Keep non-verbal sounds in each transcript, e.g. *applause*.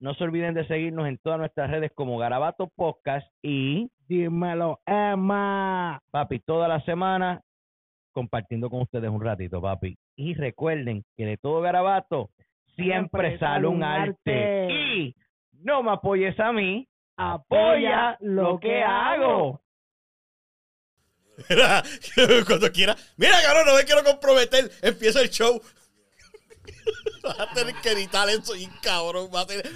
no se olviden de seguirnos en todas nuestras redes como Garabato Podcast y Dímelo, Emma. papi, toda la semana compartiendo con ustedes un ratito, papi. Y recuerden que de todo garabato siempre, sale un arte. Y no me apoyes a mí, apoya lo que hago. Mira, *laughs* cuando quiera. Mira, cabrón, no me quiero comprometer. Empieza el show. *laughs* Vas a tener que editar eso y cabrón. A tener.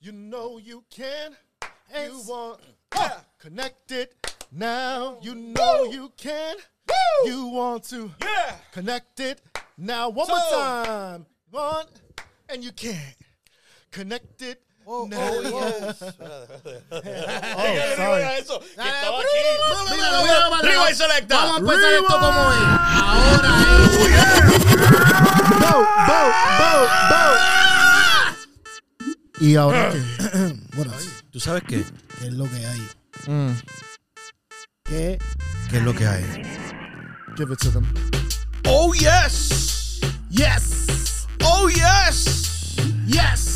You know you can, you want, connect it now. You know you can, you want to Yeah. connect it now. One So- more time, want, and you can connect it Oh, now. oh, Oh, mira eso. Rewind selecta. Vamos a empezar esto como es. Ahora Bo, bo, bo, bo. Y ahora qué? *coughs* Buenas. ¿Tú sabes qué? ¿Qué es lo que hay? Mm. ¿Qué? ¿Qué es lo que hay? Give it to them. Oh, yes. Yes. Oh, yes. Yes.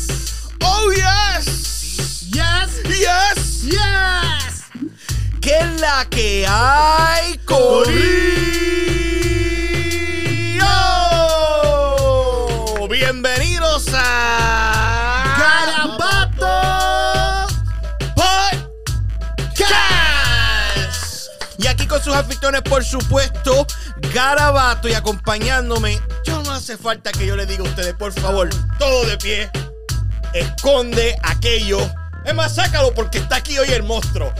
Yes. Yes. Yes. Yes. ¿Qué es la que hay, Corillo? Bienvenidos a Garabato. Podcast. Y aquí con sus anfitriones, por supuesto, Garabato y acompañándome. Yo no hace falta que yo le diga a ustedes, por favor, todo de pie. Esconde aquello. Es más, sácalo porque está aquí hoy el monstruo.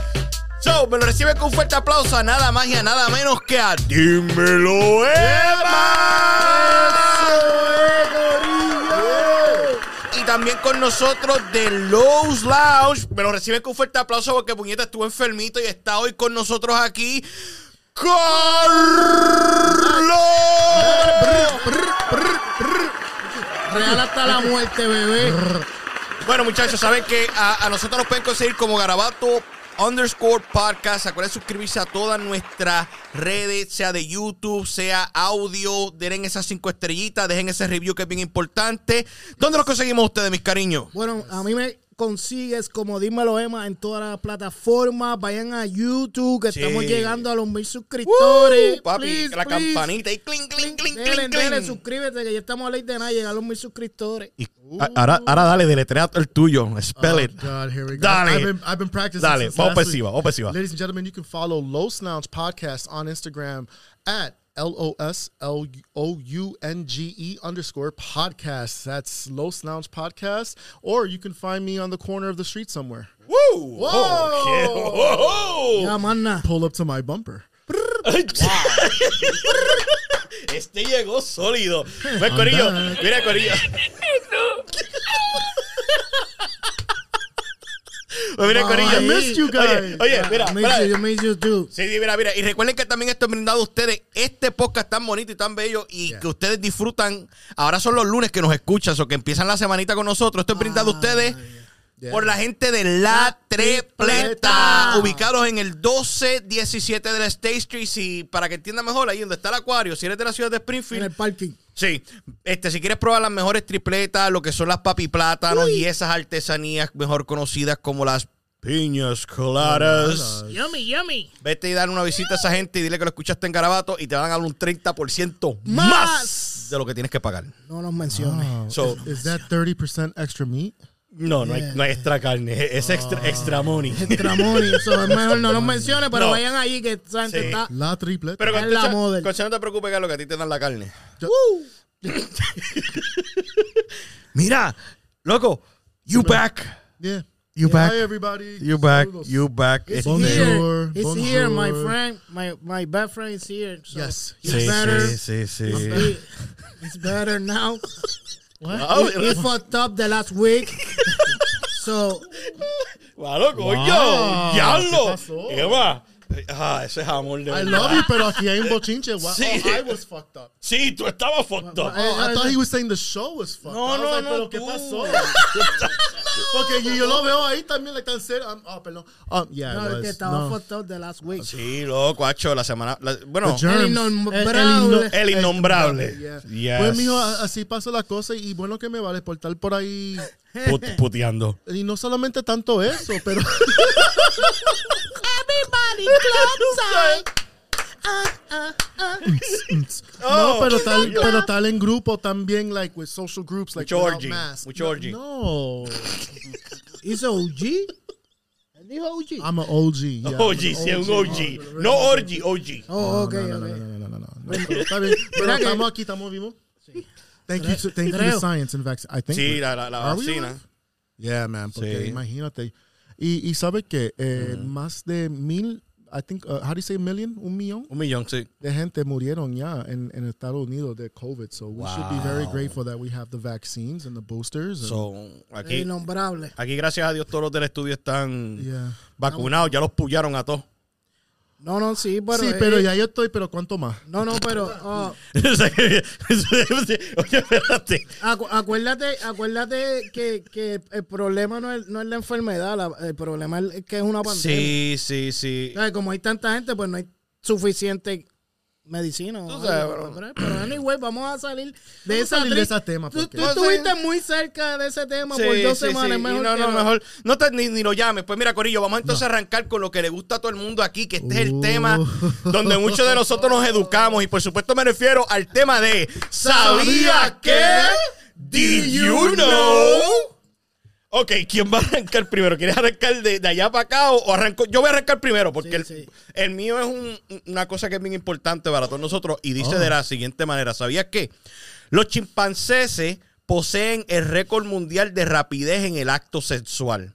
So, me lo recibe con un fuerte aplauso a nada más y a nada menos que a Dímelo Emma. Y también con nosotros de Lowe's Lounge. Me lo reciben con un fuerte aplauso porque Puñeta estuvo enfermito y está hoy con nosotros aquí. ¡Carlos! Real hasta la muerte, bebé. Bueno, muchachos, saben que a, nosotros nos pueden conseguir como Garabato underscore podcast. Acuérdense suscribirse a todas nuestras redes, sea de YouTube, sea audio. Den esas cinco estrellitas, dejen ese review que es bien importante. ¿Dónde los conseguimos ustedes, mis cariños? Bueno, a mí me consigues como Dímelo Emma en todas las plataformas. Vayan a YouTube, que Sí. estamos llegando a los mil suscriptores. Uh, papi, Please, la please. campanita y clink, clink, clink, Dele, clink, dele, clink. suscríbete, que ya estamos a ley de nada, llegar a los mil suscriptores. Y a- ahora, ahora dale, deletrea el tuyo. Spell Oh, it. God, here we go. Dale. I've been, I've been practicing. Dale, vamos last pa' encima, week. vamos pa' encima. Ladies and gentlemen, you can follow Los Lounge Podcast on Instagram at L O S L O U N G E underscore podcast. That's Los Lounge Podcast. Or you can find me on the corner of the street somewhere. Woo. Okay. Whoa. Ya, mana. Pull up to my bumper. *laughs* Este llegó sólido. Ve, Corillo. Mira, Corillo. Pues mira, Corillo. I you guys. Oye, oye, mira, I miss mira. you, I miss you too. Sí, mira, mira. Y recuerden que también esto es brindado a ustedes. Este podcast tan bonito y tan bello y que ustedes disfrutan. Ahora son los lunes que nos escuchan o que empiezan la semanita con nosotros. Esto es brindado a ustedes por la gente de La Tripleta, Tripleta. ubicados en el 1217 de la State Street. Y para que entienda mejor, ahí donde está el acuario, si eres de la ciudad de En Springfield, el parking. Sí, este, si quieres probar las mejores tripletas, lo que son las papi plátanos y esas artesanías mejor conocidas como las piñas coladas. Yummy, yummy. Vete y dar una visita a esa gente y dile que lo escuchaste en Garabato y te van a dar un 30% Más. más de lo que tienes que pagar. No nos menciones. Oh, So- is, is that 30% extra meat? No, no, hay, no hay extra carne, es extra, extra money. Extra money. Eso es mejor no nos menciones, pero No. vayan allí que esa gente Sí. está. La tripleta. Pero Es con la model. con eso no te preocupes, lo que a ti te dan la carne. *laughs* Mira, loco, you back. Yeah. You Yeah, back. Hi, everybody. You back. Saludos. You back. It's Este- Bonjour, here. It's here, my friend. My my best friend is here. So Yes. It's Sí, better. sí, sí, sí. He- He's better now. *laughs* Wow. He, he fucked up the last week. *laughs* so Claro, coño. Wow, Diablo. ¿qué pasó? ¿Qué más? Ah, ese es amor de I verdad. love you, pero aquí hay un bochinche. Wow. Sí. Oh, I was fucked up. Sí, tú estabas fucked up. Oh, I thought he was saying the show was fucked No, up. No, like, no, pero ¿qué tú. pasó? Porque yo, yo lo veo ahí también, like, tan serio. Um, oh, perdón. Um, yeah, no, que estaba no. fucked up the last week. Sí, loco, hacho, la semana. la- bueno. El innombrable. el el innombrable. Yeah. Yes. Pues, mijo, así pasa la cosa y bueno que me vale por estar por ahí. Put- puteando. Y no solamente tanto eso, pero *laughs* Everybody *laughs* close uh, uh, uh. *laughs* *laughs* Oh, no, pero tal, pero tal en grupo también, like with social groups, like Mucho without orgy, masks. mucho. No, He's a OG. Dijo OG. I'm an OG. Yeah, OG, an sí, un OG. No orgy, OG. Oh, ok, No, no, ok. no, no, no, no, no. No, pero está bien. Pero estamos aquí, estamos vivos. Thank you, to, thank you to science and vaccine. I think. Sí, la, la, la Are vacina. Yeah, man. Porque Sí. imagínate. Y, y sabe que eh, más de mil, I think, uh, how do you say million? Un millón Un millón, sí. de gente murieron ya en, en Estados Unidos de COVID. So we should be very Wow. grateful that we have the vaccines and the boosters. and- So, aquí, innombrable. aquí, gracias a Dios, todos los del estudio están yeah. vacunados. Ya los pullaron a todos. No, no, sí, pero. sí, eh, pero ya yo estoy, pero ¿cuánto más? No, no, pero. *laughs* *laughs* O sea que- *laughs* Oye, espérate. acu- acuérdate, acuérdate que, que el problema no es, no es la enfermedad, la- el problema es que es una pandemia. Sí, sí, sí. ¿Sabes? Como hay tanta gente, pues no hay suficiente medicina. Tú sabes, algo. pero, pero anyway, vamos a salir de Vamos esa salir de tri- ese tema, Tú, No, estuviste muy cerca de ese tema Sí, por dos sí, semanas. sí. Mejor no, que no, mejor. No te, ni, ni lo llames. Pues mira, Corillo, vamos entonces a arrancar con lo que le gusta a todo el mundo aquí, que este es el Uh. tema donde muchos de nosotros nos educamos. Y por supuesto me refiero al tema de ¿Sabía que? ¿Did you know? Ok, ¿quién va a arrancar primero? ¿Quieres arrancar de, de allá para acá o, o arranco? Yo voy a arrancar primero porque Sí, el, sí. el mío es un- una cosa que es bien importante para todos nosotros y dice Oh. de la siguiente manera. ¿Sabías que los chimpancéses poseen el récord mundial de rapidez en el acto sexual?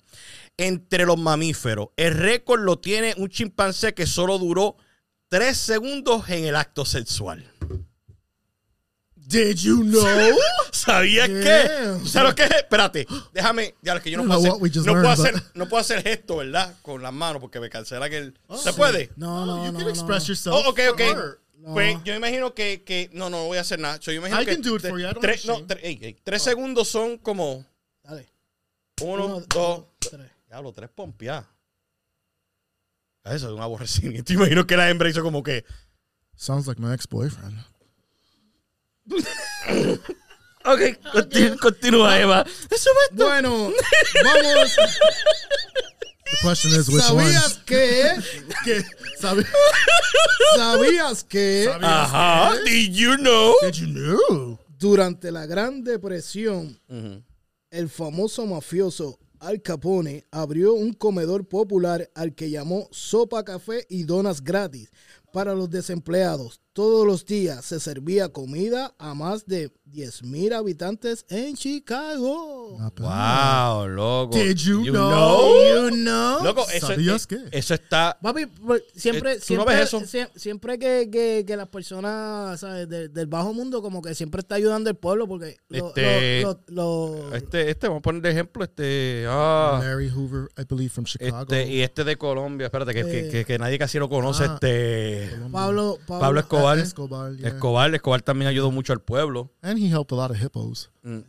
Entre los mamíferos. El récord lo tiene un chimpancé que solo duró tres segundos en el acto sexual. Did you know? *laughs* ¿Sabías Yeah. qué? ¿Sabes lo que es? Espérate, déjame, ya que yo no puedo hacer, no puedo learned, hacer, but- no puedo hacer gesto, ¿verdad? Con las manos porque me cancela que el, ¿se puede? No, no, you no. can no. express yourself. Oh, ok, ok. Or- Pues yo imagino que, que no, no, no voy a hacer nada. So, yo imagino I que can do it for you, I don't tres, no, shame. tres, ey, ey, tres segundos son como Dale. uno, Uno, dos, tres. Diablo, tres pompeadas. Eso es un aborrecimiento. *laughs* Imagino que la hembra hizo como que. Sounds like my ex-boyfriend. *laughs* Ok, continúa, continúa Eva. Eso me Bueno, vamos. The question is which one? ¿Sabías que? ¿Qué? ¿Sabe? ¿Sabías que? Ajá. Did you know? Did you know? Durante la Gran Depresión, el famoso mafioso Al Capone abrió un comedor popular al que llamó Sopa Café y Donas gratis para los desempleados. Todos los días se servía comida a más de 10.000 habitantes en Chicago. Not bad. Wow, loco. Did you know? You know? Loco, eso, ¿Sabías qué? eso está. Papi, pues, siempre, Eh, ¿tú no siempre, ves eso? sie- siempre que, que- que las personas ¿sabes? de- del bajo mundo como que siempre está ayudando al pueblo porque lo- Este- lo- lo- lo- Este, este, vamos a poner de ejemplo, este. Ah, Larry Hoover, I believe, from Chicago. este, y este de Colombia, espérate, que, que, Eh. que- que nadie casi lo conoce, Ah. este. Pablo, Pablo, Pablo Escobar. Escobar, yeah. Escobar, Escobar también ayudó mucho al pueblo. And he helped a lot of hippos. Mm.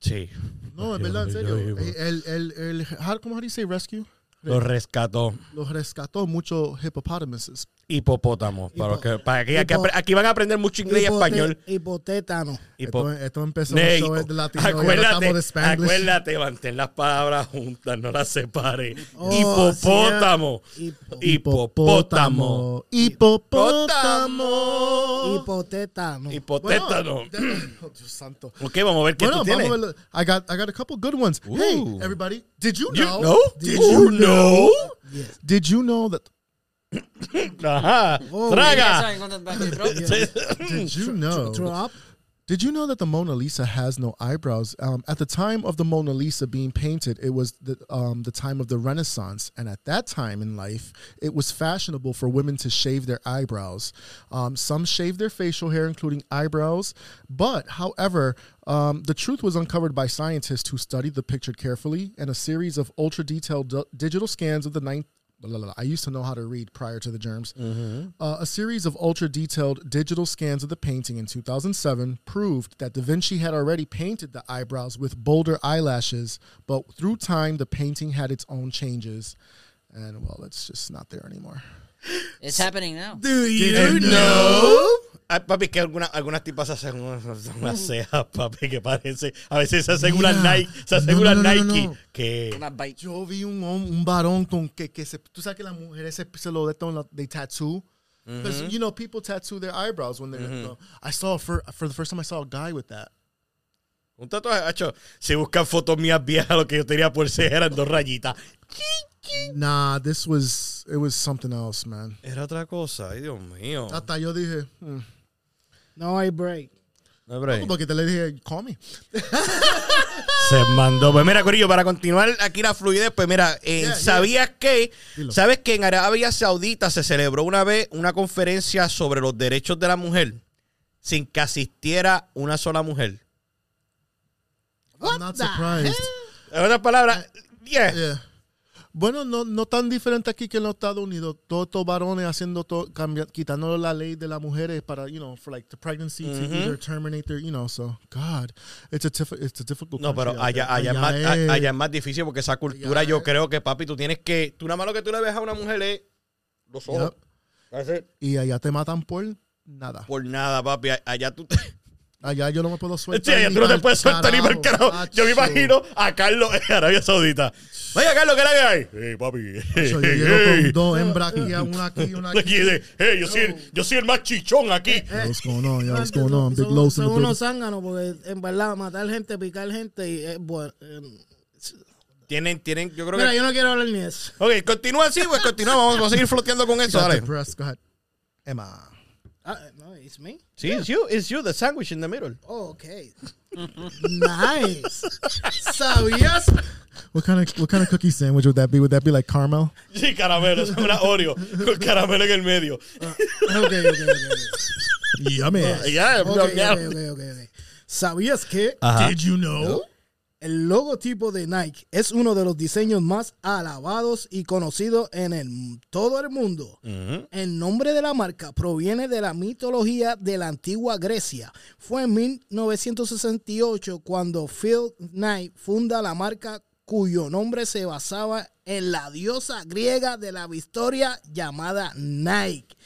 Sí. No, es verdad, en serio. El, el, el, how, ¿Cómo you say rescue? Lo rescató. Los rescató muchos hippopotamuses. Hipopótamo. Para, los que, para que, aquí, Hipo- aquí van a aprender mucho inglés y hipote- español. Hipotétano. Hipo- Esto, esto empezó show de latino y acuérdate, de acuérdate, mantén las palabras juntas, no las separe. Oh, Hipopótamo. Hipo- Hipopótamo. Hipopótamo. hipotétano. Hipotétano. Oh, Dios santo. Ok, vamos a ver qué Bueno, tú vamos tienes. a ver. I got, I got a couple good ones. Hey, Ooh. everybody. Did you You know? know? Did You you know? Yes. Did you know that? Ajá. Oh, Traga. saben cuántas veces, bro. Did you know? Trump. Did you know that the Mona Lisa has no eyebrows? Um, at the time of the Mona Lisa being painted, it was the, um, the time of the Renaissance. And at that time in life, it was fashionable for women to shave their eyebrows. Um, some shaved their facial hair, including eyebrows. But, however, um, the truth was uncovered by scientists who studied the picture carefully, and a series of ultra detailed d- digital scans of the ninth. Blah, blah, blah. I used to know how to read prior to the germs. Uh, a series of ultra detailed digital scans of the painting in 2007 proved that Da Vinci had already painted the eyebrows with bolder eyelashes, but through time, the painting had its own changes. And well, it's just not there anymore. It's happening now. Do you know? Ay, papi, que algunas, algunas tipas se hacen *laughs* unas, unas cejas, papi, que parece. A veces se hacen unas. Nike, se hacen No, Nike. no. Que. Yo vi un, un varón con que, que se, tú sabes que las mujeres se, se lo de todo, they tattoo. Because you know people tattoo their eyebrows when they're. I saw for for the first time I saw a guy with that. Un tatuaje, hacho. Si buscan fotos mías viejas, lo que yo tenía por ser eran dos rayitas. Nah, this was it was something else, man. Era otra cosa, ay Dios mío. Hasta yo dije, hmm. No hay break. No, break. porque te le dije, call me. *laughs* Se mandó. Pues mira, Corillo, para continuar aquí la fluidez, pues mira, eh, Yeah, yeah. ¿sabías que? Dilo. ¿Sabes que en Arabia Saudita se celebró una vez una conferencia sobre los derechos de la mujer sin que asistiera una sola mujer? I'm not the surprised. En otras palabras, yeah. Yeah. Bueno, no, no tan diferente aquí que en los Estados Unidos. Todos estos varones haciendo todo, quitándole la ley de las mujeres para, you know, for like the pregnancy to either terminate their, you know, so, God, it's a, it's a difficult No, pero allá, allá, es más, es- allá es más difícil porque esa cultura yo es- creo que, papi, tú tienes que... Tú nada más lo que tú le ves a una mujer es los ojos. Yep. Y allá te matan por nada. Por nada, papi. Allá tú... Allá yo no me puedo Sí, sueltar. allá tú no te puedes soltar ni el carajo. Yo me imagino a Carlos en Arabia Saudita. Vaya, Carlos, ¿qué la que hay? Hey, papi. Acho, Yo llego con dos hembras aquí, una aquí, una aquí. Hey, yo soy, el, yo soy el más chichón aquí. Yo, What's going on? Yo, what's going on? Big Los in son the unos zánganos porque en verdad matar gente, picar gente y es bueno. eh, Tienen, tienen, yo creo Mira, que. yo no quiero hablar ni eso. Ok, continúa así, pues continúa. Vamos, vamos a seguir floteando con esto. Got Dale. Emma. Ah, it's me. Sí, it's you, it's you, the sandwich in the middle. Oh, okay. *laughs* nice. ¿Sabías? What kind of what kind of cookie sandwich would that be? Would that be like caramel? Sí, caramelo, es una Oreo con caramelo en el medio. Uh, ok, ok, ok. ok. Yummy. Ah, ya, Ok, ok, ok, ok, ok. ¿Sabías que Ajá. Did you know? El logotipo de Nike es uno de los diseños más alabados y conocidos en el, todo el mundo? El nombre de la marca proviene de la mitología de la antigua Grecia. Fue en 1968 cuando Phil Knight funda la marca cuyo nombre se basaba en la diosa griega de la victoria llamada Nike.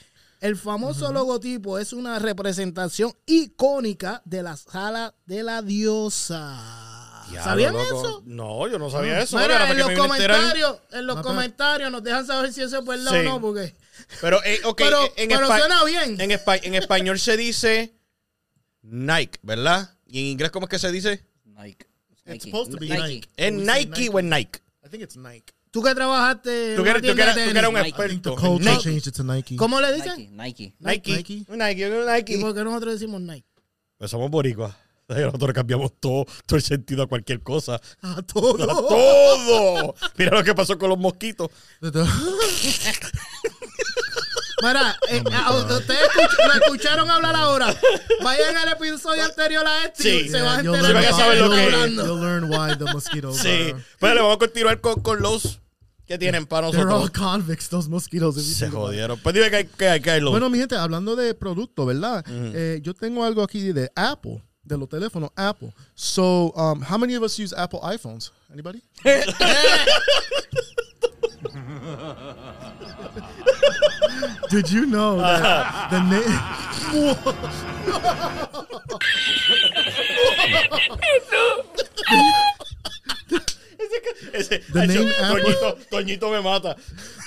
El famoso logotipo es una representación icónica de la sala de la diosa. ¿Sabían loco. eso? No, yo no sabía eso. Mira, en los comentarios, en los No, comentarios nos dejan saber si eso es verdad Sí. o no, porque Pero, eh, ok, *laughs* Pero- en, pero espa- suena bien. En, espa- en español se dice Nike, ¿verdad? ¿Y en inglés cómo es que se dice? Nike. It's supposed to be Nike. ¿Es Nike o es Nike? I think it's Nike. tú que trabajaste Tú que eres, tú que tienda eres- de tú que eres un Nike. Experto. Nike. Nike. ¿Cómo le Nike. dicen? Nike. Nike. Nike. Nike. Nike. ¿Y por qué nosotros decimos Nike? Pues somos boricuas. Nosotros cambiamos todo, todo el sentido a cualquier cosa. A todo. ¡A todo! Mira lo que pasó con los mosquitos. *laughs* Mira, eh, a- ustedes escuch- lo escucharon hablar ahora. Vayan al episodio anterior a este y se van a you'll enterar van de a qué saber lo estamos que es. hablando. You'll learn why the mosquitoes Sí. are. Pues le vamos a continuar con, con los que tienen para They're all nosotros. convicts, those mosquitoes. if you Se think about it. jodieron. Pues dime que hay que hay, que hay los. Bueno, mi gente, hablando de producto, ¿verdad? Eh, yo tengo algo aquí de Apple, de los teléfonos Apple. So, um, how many of us use Apple iPhones? Anybody? *laughs* Did you know that the name? *laughs* *laughs* Ese, The name Apple- Toñito, Toñito me mata.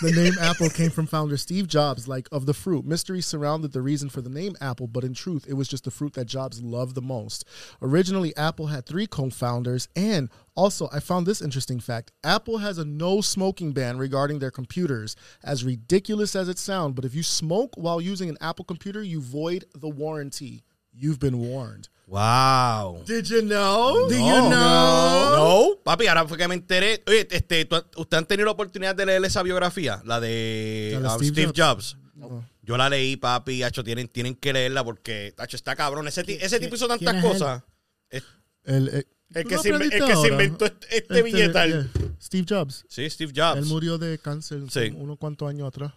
The name Apple came from founder Steve Jobs, like of the fruit. Mystery surrounded the reason for the name Apple, but in truth, it was just the fruit that Jobs loved the most. Originally, Apple had three co founders, and also, I found this interesting fact Apple has a no smoking ban regarding their computers. As ridiculous as it sounds, but if you smoke while using an Apple computer, you void the warranty. You've been warned. Wow. Did you know? Do you know? No, papi, ahora fue que me enteré. Oye, este, ¿tú- ¿usted han tenido la oportunidad de leer esa biografía? La de, La de um, Steve Steve, Jobs. No. Yo la leí, papi, hacho, tienen, tienen que leerla porque, hacho, está cabrón. Ese, ti- ese tipo hizo tantas cosas. Es- El, el, El ¿tú que, se, que inventó este, este Este, billetal. yeah. Steve Jobs. Sí, Steve Jobs. Él murió de cáncer Sí. unos cuantos años atrás.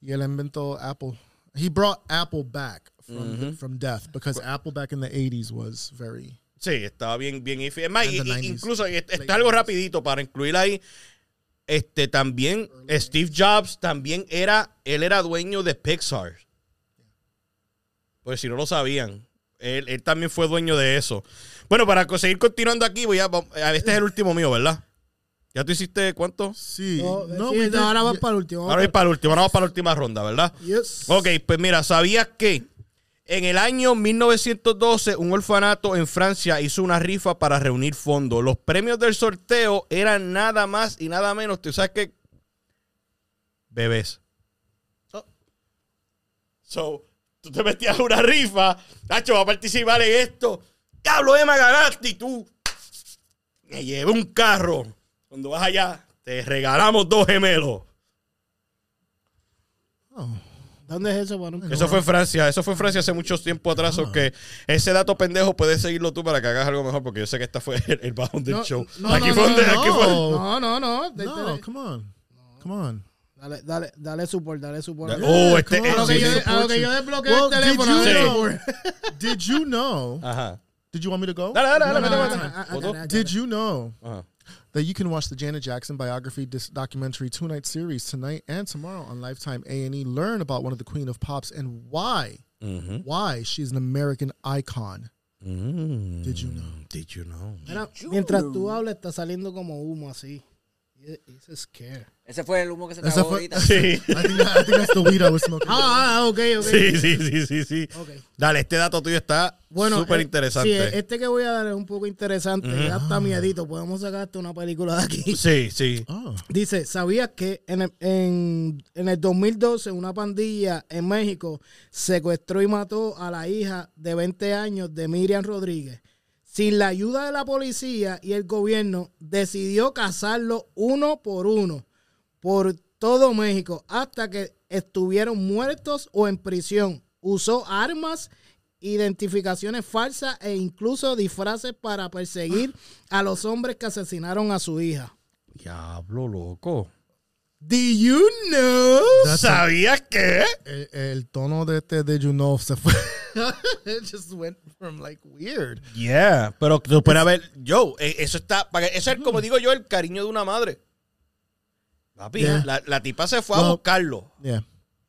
Y él inventó Apple. He brought Apple back from, Mm-hmm. from death because Apple back in the 80s was very. Sí, estaba bien, bien. Es más, y- the y- 90s. incluso y esto Late es algo 90s. rapidito para incluir ahí. Este también, Steve Jobs también era, él era dueño de Pixar. Pues si no lo sabían, él, él también fue dueño de eso. Bueno, para seguir continuando aquí, voy a- este es el último mío, ¿verdad? ¿Ya tú hiciste cuánto? Sí. No, sí, ahora vas para el último. Ahora voy para el último, ahora vamos para la última ronda, ¿verdad? Yes. Ok, pues mira, ¿sabías que en el año 1912 un orfanato en Francia hizo una rifa para reunir fondos? Los premios del sorteo eran nada más y nada menos, ¿tú sabes qué? Bebés. Oh. So, tú te metías a una rifa, Nacho va a participar en esto. Diablo, Emma, ganaste y tú me llevé un carro. Cuando vas allá, te regalamos dos gemelos. Oh. ¿Dónde es eso, Manu? Eso fue en Francia, eso fue en Francia hace mucho tiempo atrás, Ah. o que ese dato pendejo puedes seguirlo tú para que hagas algo mejor, porque yo sé que esta fue *laughs* el, el bajón del No, show. no, aquí no, fue no, donde, no. aquí fue- No, no, come on. Come on. Dale, dale, dale support, dale support. Oh, este, come A eh, lo que yo, a lo que yo desbloqueé Well, el teléfono. did you dale know-. Did you know? Ajá. Did you want me to go? Dale, dale, dale, no, no. Did you know Ajá. That you can watch the Janet Jackson biography dis- documentary two night series tonight and tomorrow on Lifetime A and E? Learn about one of the Queen of Pops and why Ujú. why she's an American icon. Mm. Did you know? Did you know? Mira, mientras tú hablas, está saliendo como humo así. It's scare. Ese fue el humo que se Ese tragó fue- ahorita. *laughs* Sí. I think, that- I think that's the weed I was smoking. Ah, ah, ok, ok. Sí, sí, sí, sí, sí. Dale, este dato tuyo está Bueno, súper eh, interesante. Sí, este que voy a dar es un poco interesante. Ya está miedito. Podemos sacar hasta una película de aquí. Sí, sí. Oh, *laughs* Dice, ¿sabías que en el, en, en el 2012 una pandilla en México secuestró y mató a la hija de 20 años de Miriam Rodríguez? Sin la ayuda de la policía y el gobierno, decidió cazarlo uno por uno por todo México hasta que estuvieron muertos o en prisión. Usó armas, identificaciones falsas e incluso disfraces para perseguir a los hombres que asesinaron a su hija. Diablo, loco. Do you know? That's ¿Sabías qué? el, el tono de este de you know se fue. *laughs* it just went from like weird. Yeah, pero tú puedes ver, yo, eh, eso está, para eso es como digo yo, el cariño de una madre. Papi, Yeah. la, la tipa se fue a buscarlo Yeah.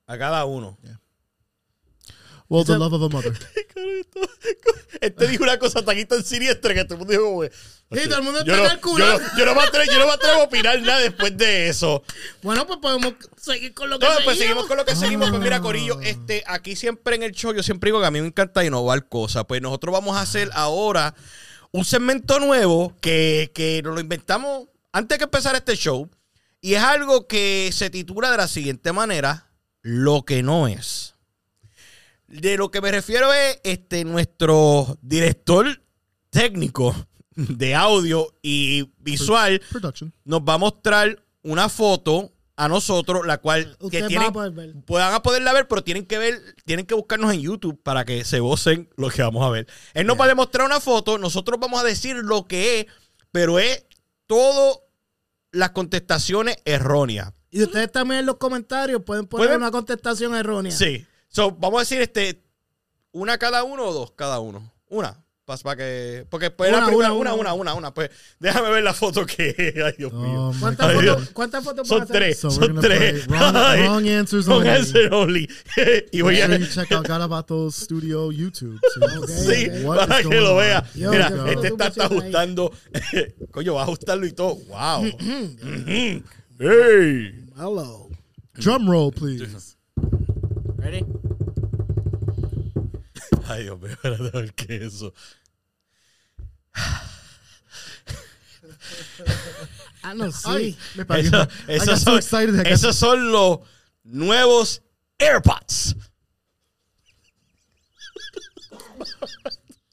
a cada uno. Well, the love of a mother. *laughs* Este dijo una cosa tan y tan siniestra que todo el mundo dijo, güey. Sí, todo el mundo yo está no, calculando. yo, no- yo no me atrevo, yo no me atrevo a opinar nada después de eso. Bueno, pues podemos seguir con lo que No, pues seguimos seguimos. con lo que seguimos. Pues mira, Corillo, este, aquí siempre en el show, yo siempre digo que a mí me encanta innovar cosas. Pues nosotros vamos a hacer ahora un segmento nuevo que, que nos lo inventamos antes que empezar este show. Y es algo que se titula de la siguiente manera: Lo que no es. De lo que me refiero es este, nuestro director técnico de audio y visual Production. nos va a mostrar una foto a nosotros, la cual que tienen, a poder ver. puedan a poderla ver, pero tienen que ver, tienen que buscarnos en YouTube para que se gocen lo que vamos a ver. Él nos va a demostrar una foto, nosotros vamos a decir lo que es, pero es todo las contestaciones erróneas. Y ustedes también en los comentarios pueden poner Pueden- una contestación errónea. Sí. So, vamos a decir este una cada uno o dos cada uno. Una. Para que. Porque pues Una, la primera, una, una, una. una. Pues déjame ver la foto que. *laughs* Ay, Dios mío. Oh my ¿Cuántas fotos, ¿Cuántas fotos Son van a hacer? tres, son tres. wrong- *laughs* answers wrong only. answer only. *laughs* y voy a. Check out Garabato Studio YouTube. Sí, para que lo vea. Mira, ¿qué foto este está, ajustando. Coño, va a ajustarlo y todo. Wow. Ujú. ¡Ey! Hello. Drum roll, please. Ready? *laughs* Ay, Dios mío, *laughs* espérate a ver qué es eso. *laughs* Ah, no, sí. Ay, me pagué. Eso- I esos, so son, excited. I got esos son los nuevos AirPods.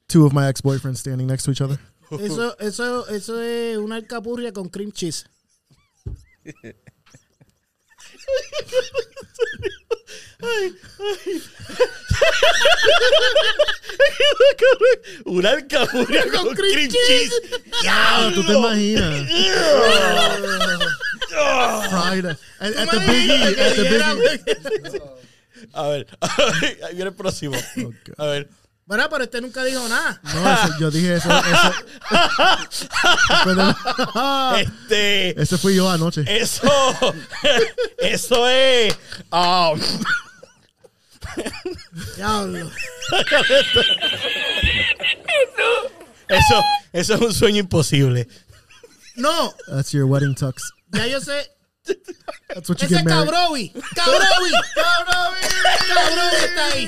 Two of my ex-boyfriends standing next to each other. Eso, eso, eso es una alcapurria con cream cheese. *laughs* Una alcapurria con, cream cheese. Ah, tú te imaginas. Fried. At, at the biggie. At the biggie. A ver, *laughs* ahí viene el próximo. Oh. A ver. Bueno, pero este nunca dijo nada. No, eso- yo dije eso. eso. Pero- *laughs* Este. ese fui yo anoche. Eso. *laughs* Eso es. um, Diablo. eso, eso es un sueño imposible. No, That's your wedding tux. ya yo sé. That's what you Ese get married. Cabrovi. Cabrovi. *laughs* Cabrovi. Cabrovi está ahí.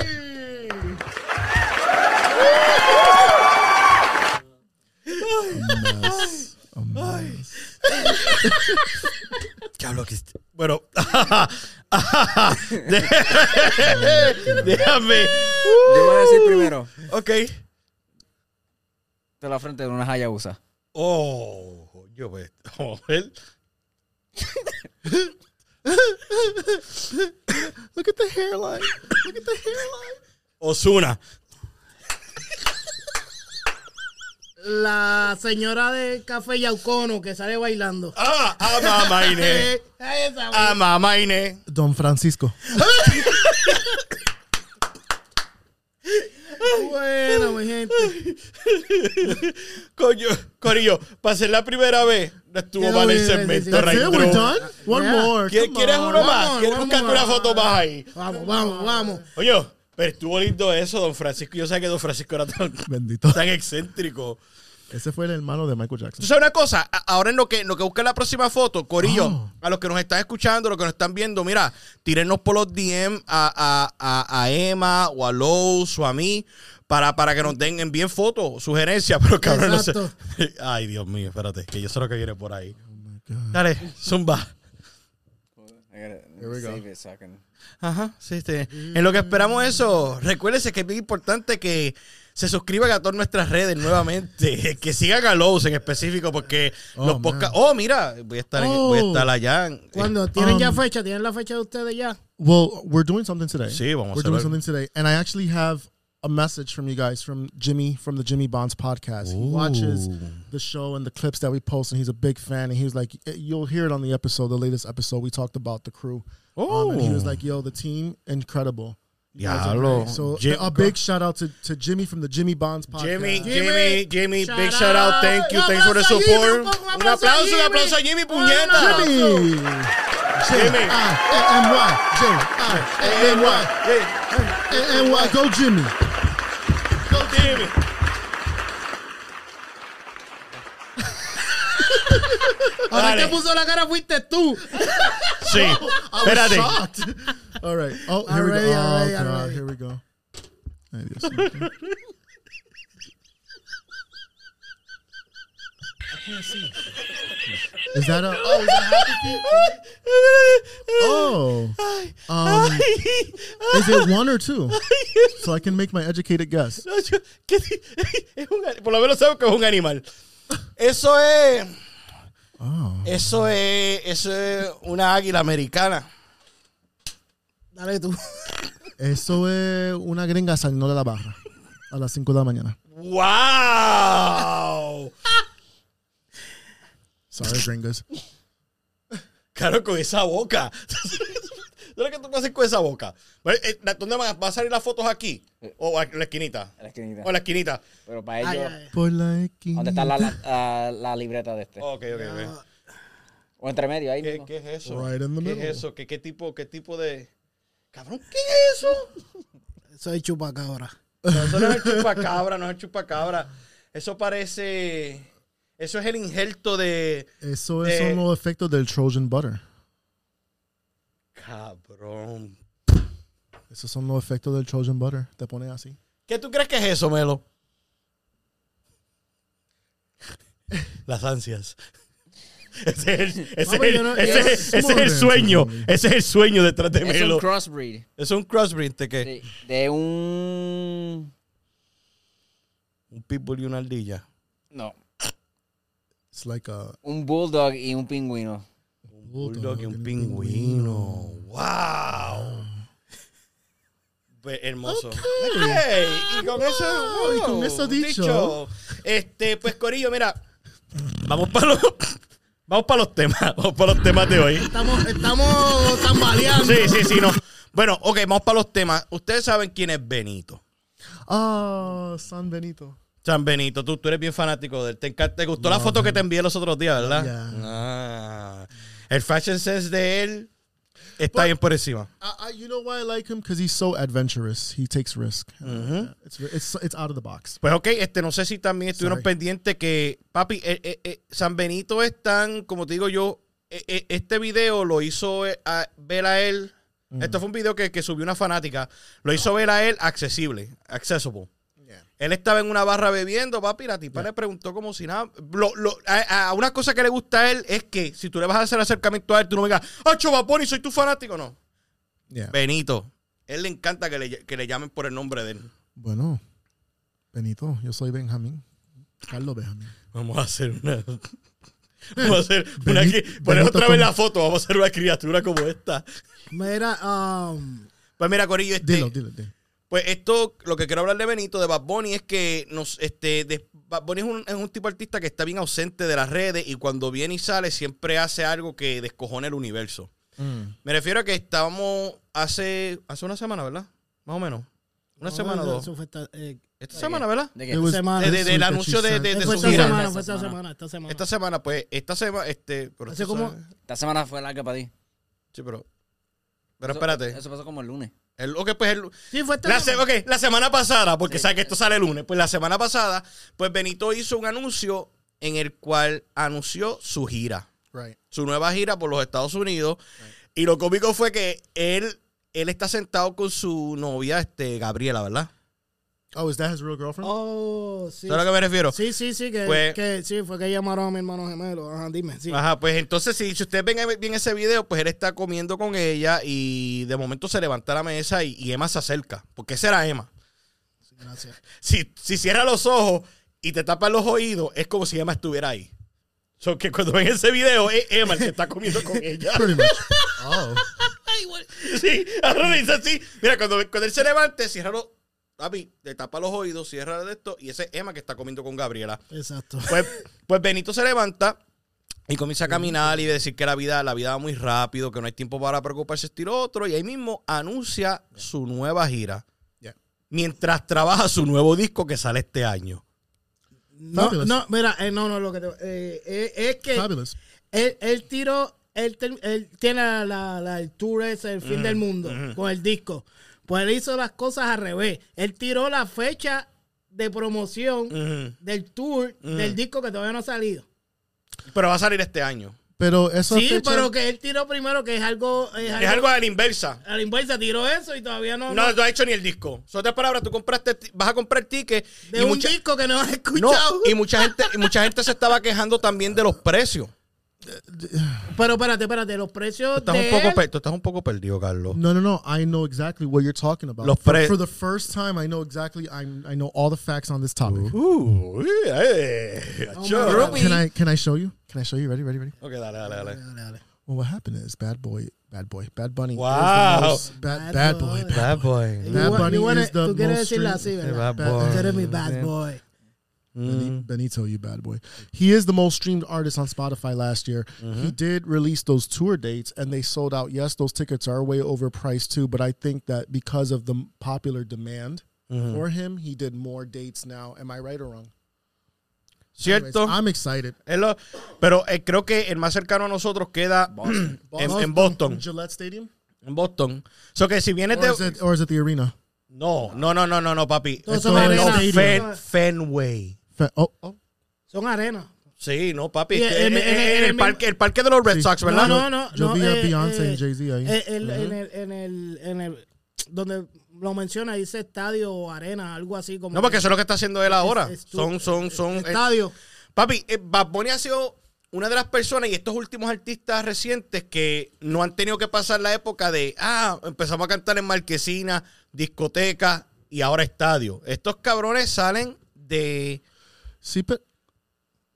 Que est- Bueno. *laughs* Déjame. Yo voy a decir primero. Ok. De la frente de una Hayabusa. Oh, yo pues. *laughs* oh, él- *laughs* Look at the hairline. Look at the hairline. Osuna. La señora de Café Yaucono que sale bailando. Ah, ama *laughs* Maine. Ama Maine. Don Francisco. Bueno, mi gente. Coño, Corillo, para ser la primera vez, no estuvo mal el segmento. right. We're done. One Yeah. more. ¿Quieres, on. uno más? ¿Quieres buscarte una foto más ahí? Vamos, vamos, vamos. Oye, pero estuvo lindo eso, don Francisco. Yo sé que don Francisco era tan, Bendito. tan excéntrico. Ese fue el hermano de Michael Jackson. ¿Tú sabes una cosa? Ahora en lo que, lo que busca la próxima foto, Corillo, Oh. a los que nos están escuchando, a los que nos están viendo, mira, tírennos por los DM a, a, a, a Emma o a Lowe's o a mí para, para que nos den envíen fotos, sugerencias, *laughs* pero cabrón, no sé. *laughs* Ay, Dios mío, espérate, que yo sé lo que viene por ahí. God. Dale, zumba. Here we go. Ajá, sí, sí. En lo que esperamos eso, recuérdense que es bien importante que se suscriban a todas nuestras redes nuevamente, *laughs* que sigan a Lowe's en específico, porque Oh, los podcasts... Oh, mira, voy a estar, en- voy a Oh. estar allá. en- Cuando tienen ya Um, fecha, tienen la fecha de ustedes ya. Well, we're doing something today. Sí, vamos a We're hacer doing algo. something today, and I actually have a message from you guys from Jimmy from the Jimmy Bonds podcast. He watches the show and the clips that we post, and he's a big fan. And he was like, "You'll hear it on the episode, the latest episode. We talked about the crew, um, and he was Oh. like, "Yo, the team, incredible." You guys are Diablo. great." So Jim- a big shout out to, to Jimmy from the Jimmy Bonds podcast. Jimmy, Jimmy, Jimmy, Jimmy, shout big shout out, out. thank you, Un thanks for the aplauso a Jimmy, support. un Un aplauso a un Jimmy. aplauso a Jimmy, puñeta. aplauso. Jimmy, Jimmy. I-N-Y, J-I-N-Y, go Jimmy. go Jimmy. Ahora Dale. que puso la cara fuiste tú. Sí, I was espérate. shocked. All right. Oh, here we Already, go. Oh, already, God. already. Here we go. Ay, Dios mío. Is that a? Oh, is that happy feet? Oh. Um, is it one or two? So I can make my educated guess. No, yo- ¿qué di- *laughs* es un ani- por lo menos sabemos que es un animal. Eso es. Oh. Eso es. Eso es una águila americana. Dale tú. Eso es una gringa saliendo de la barra a las 5 de la mañana. ¡Wow! Sorry, gringas. Claro, con esa boca. ¿Sabes qué tú hacer con esa boca? Eh, ¿Dónde van a, salir las fotos aquí? ¿O a la esquinita? A la esquinita. ¿O a la esquinita? Pero para Ay, ellos, ay. Por la esquina. ¿dónde está la, la, ah, la libreta de este? Ok, ok, ok. O entre medio, ahí ¿Qué, mismo. qué es eso? Right in the ¿Qué es eso? ¿Qué, qué tipo, ¿Qué tipo de...? Cabrón, ¿qué es eso? *laughs* Soy chupacabra. No, eso no es el chupacabra, no es el chupacabra. Eso parece... Eso es el injerto de... Eso de- son los efectos del Trojan Butter. Cabrón. Esos son los efectos del Trojan Butter. Te pone así. ¿Qué tú crees que es eso, Melo? Las ansias. *laughs* Ese es el, ese Papi, es el- yo no- ese yo- es- ese es el Small sueño. Ese es el sueño detrás de Es Melo. un crossbreed. Es un crossbreed de qué? De, de un... Un pitbull y una ardilla. No. It's like a Un bulldog y un pingüino. Bulldog y un pingüino. ¡Wow! Pues, hermoso. Ok, Y con eso, Wow, y con eso dicho. Este, pues Corillo, mira. Vamos para los. Vamos para los temas. Vamos para los temas de hoy. Estamos, estamos tambaleando. Sí, sí, sí, no. Bueno, ok, vamos para los temas. Ustedes saben quién es Benito. ah San Benito. San Benito, tú, tú eres bien fanático de él. Te, encanta- te gustó la foto que te envié los otros días, ¿verdad? Yeah. Ah. El fashion sense de él está bien por encima. I, I, you know why I like him? Because he's so adventurous. He takes risk. Uh, it's, it's it's out of the box. Pues ok, este, no sé si también estuvieron pendientes que, papi, eh, eh, eh, San Benito es tan, como te digo yo, eh, eh, este video lo hizo eh, a- ver a él. Esto fue un video que, que subió una fanática. Lo hizo ver a él accesible, accessible. Él estaba en una barra bebiendo, papi, y la tipa le preguntó como si nada. Lo- lo- a, a una cosa que le gusta a él es que si tú le vas a hacer acercamiento a él, tú no vengas, ¡Ah, Chovaponi, soy tu fanático! No. Yeah. Benito. Él le encanta que le, que le llamen por el nombre de él. Bueno, Benito, yo soy Benjamín. Carlos Benjamín. Vamos a hacer una. Vamos a hacer una. Beni- cri- Poner Benito otra vez con- la foto. Vamos a hacer una criatura como esta. Mira, um, Pues mira, Corillo, este. Dilo, dilo, dilo. Pues esto, lo que quiero hablar de Benito, de Bad Bunny, es que nos, este, de- Bad Bunny es un, es un tipo de artista que está bien ausente de las redes y cuando viene y sale siempre hace algo que descojona el universo. Me refiero a que estábamos hace, hace una semana, ¿verdad? Más o menos. Una no, semana o dos. esta, eh, Esta semana, ¿verdad? ¿De qué? Was semana. De- de- del anuncio de- de- de fue su esta gira. semana, Esta fue esta semana. semana, esta semana. Esta semana, pues, esta semana, este. Pero como- Esta semana fue larga para ti. Sí, pero. Pero Eso- espérate. Eso pasó como el lunes. El, ok, pues el, Sí, fue esta La, se- semana. ok, la semana pasada, porque Sí. sabe que esto sale el lunes, pues la semana pasada, pues Benito hizo un anuncio en el cual anunció su gira, Right. su nueva gira por los Estados Unidos. Y lo cómico fue que él, él está sentado con su novia, este, Gabriela, ¿verdad? Oh, is that his real girlfriend? Oh, sí. ¿Sabes a lo que me refiero? Sí, sí, sí, que, Pues- que sí, fue que llamaron a mi hermano gemelo. Ajá, dime, sí. Ajá, pues entonces si, si ustedes ven bien ese video, pues él está comiendo con ella y de momento se levanta la mesa y, y Emma se acerca, porque esa era Emma. Gracias. si, si cierras los ojos y te tapas los oídos, es como si Emma estuviera ahí. So que cuando ven ese video, es Emma el que está comiendo con *laughs* ella. Pretty much. Oh. *laughs* sí, ahora dice así. Mira, cuando, cuando él se levante, cierra los. Papi, te tapa los oídos, cierra de esto, y ese es Emma que está comiendo con Gabriela. Exacto. Pues, pues Benito se levanta y comienza a caminar y decir que la vida, la vida va muy rápido, que no hay tiempo para preocuparse lo otro. Y ahí mismo anuncia su nueva gira. Yeah. Mientras trabaja su nuevo disco que sale este año. No, Fabulous. no, mira, eh, no, no, lo que te, eh, eh, es que Fabulous. él, él tiró, él, tiene la, la- la- el tour ese, el fin del mundo, con el disco. Pues él hizo las cosas al revés. Él tiró la fecha de promoción del tour del disco que todavía no ha salido. Pero va a salir este año. Pero esa Sí, fecha- pero que él tiró primero, que es algo, es algo, Es algo a la inversa. a la inversa, tiró eso y todavía no. No, no ha hecho ni el disco. Son otras palabras, tú compraste, vas a comprar ticket de y un mucha, disco que no has no, escuchado. y mucha gente, y mucha gente se estaba quejando también de los precios. Pero espérate, espérate, los precios Estás de un poco, él- per- tú estás un poco perdido, Carlos. No, no, no. I know exactly what you're talking about. Los for, pre- for the first time, I know exactly. I I know all the facts on this topic. Uh, eh, Oh, acho. my God. Can I can I show you? Can I show you? Ready, ready, ready. Ok, dale, dale, dale. Dale, dale. Well, what happened is Bad Boy, Bad Boy, Bad Bunny. Wow. most- bad, Bad bad Boy. Boy. Bad boy. Bad Bunny you wanna- is the tú most decirlo así, ¿verdad? Bad boy. Tú eres mi bad boy. Beni- mm-hmm. Benito, you bad boy. He is the most streamed artist on Spotify last year. He mm-hmm. did release those tour dates and they sold out. Yes, those tickets are way overpriced too, but I think that because of the popular demand mm-hmm. for him, he did more dates now. Am I right or wrong? Anyways, ¿Cierto? I'm excited. Es lo- pero eh, creo que el más cercano a nosotros queda *clears throat* en, en Boston. Gillette Stadium? En Boston. So que si vienes Or de. is, it, or is it the arena? No, no, no, no, no, no, papi. Son No, arenas. no, Stadium. Fen- Fenway. Oh, oh. Son arenas. Sí, no, papi. Y en- en, en- en el, parque, el parque de los Red Sí. Sox, ¿verdad? No, no, no. Yo no, vi a eh, Beyoncé eh, y Jay-Z ahí. eh, el- en, el, en, el, en el. Donde lo menciona, dice estadio o arena, algo así como. No, porque eso es lo que está haciendo él ahora. es tu- Son, son, son. eh, Estadio. papi, eh, Bad Bunny ha sido una de las personas y estos últimos artistas recientes que no han tenido que pasar la época de, ah, empezamos a cantar en marquesina, discoteca y ahora estadio. Estos cabrones salen de. Sí, pe-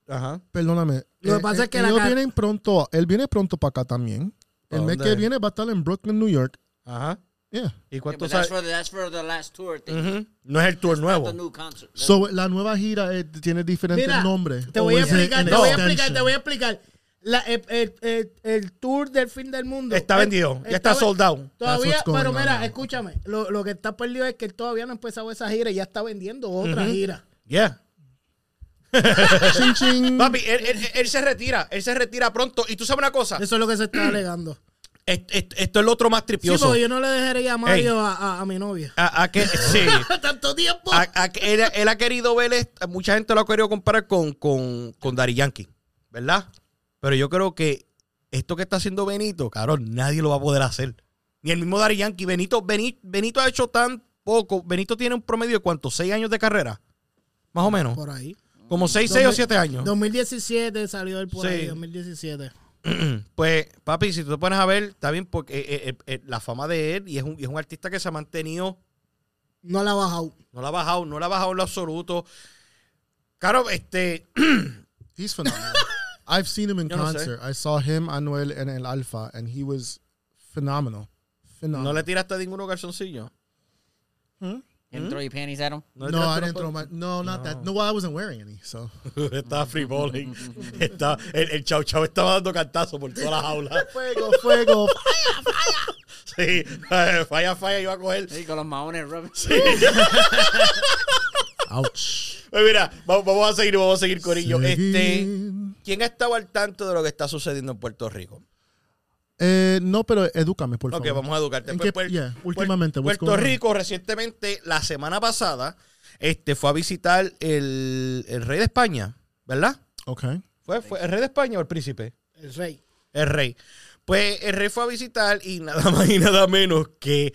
Ajá. perdóname. Lo que Eh, pasa es eh, que la ellos ca- vienen pronto, él viene pronto para acá también. ¿Pa El mes que viene va a estar en Brooklyn, New York. Ajá. Yeah. ¿Y Yeah, cuánto but that's for, the, that's for the last tour thing. No es el tour nuevo. the new concert. So, la nueva gira eh, tiene diferentes Mira, nombres. Te voy ¿O a en- explicar, te voy a explicar, te voy a explicar. La- el, el- el- el tour del fin del mundo. Está vendido. Ya está ve- sold out. Todavía, pero mira, escúchame. Lo, lo que está perdido es que él todavía no ha empezado esa gira y ya está vendiendo otra gira. Yeah. Ching, ching. Papi, él, él- él se retira. Él se retira pronto. Y tú sabes una cosa. Eso es lo que se está alegando. Est- est- Esto es lo otro más Sí, tripioso. porque yo no le dejaría a Mario a, a- a mi novia. a, a que, sí. *laughs* Tanto tiempo. A- a que él, él ha querido ver, mucha gente lo ha querido comparar con, con, con Daddy Yankee, ¿verdad? Pero yo creo que esto que está haciendo Benito, cabrón, nadie lo va a poder hacer. Ni el mismo Daddy Yankee. Benito, Beni- Benito ha hecho tan poco. Benito tiene un promedio de cuánto, seis años de carrera. Más o menos. Por ahí. Como seis, seis o 2000 siete años. 2017 salió él por Sí. ahí, *clears throat* 2017. Pues, papi, si tú te pones a ver, está bien, porque eh, eh, eh, la fama de él, y es, un, y es un artista que se ha mantenido No la ha bajado. No la ha bajado, no la ha bajado en lo absoluto. Claro, este. *clears throat* He's phenomenal. I've seen him in *laughs* Yo no sé. concert. I saw him, Anuel, and El Alfa, and he was phenomenal. No Phenomenal. le tiraste a ninguno calzoncillo. You didn't throw your panties at him? No, le No, I didn't throw my. No, not that. No, well, I wasn't wearing any. So *laughs* Estaba free balling. *laughs* Está, el, el chau chau estaba dando cantazo por toda la jaula. *laughs* fuego, fuego. Sí, eh, falla, falla, iba a coger. Ahí con los maones, Robin. Ouch. Pues mira, vamos, vamos a seguir, vamos a seguir, Corillo. Este. ¿Quién ha estado al tanto de lo que está sucediendo en Puerto Rico? Eh, no, pero edúcame, por Ok, favor. vamos a educarte. ¿En Pues, qué- Puer- yeah, Puer- últimamente, Puerto? Rico recientemente, la semana pasada, este, fue a visitar el, el rey de España, ¿verdad? Okay. ¿Fue, ¿Fue el rey de España o el príncipe? El rey. El rey. Pues el rey fue a visitar y nada *laughs* más y nada menos que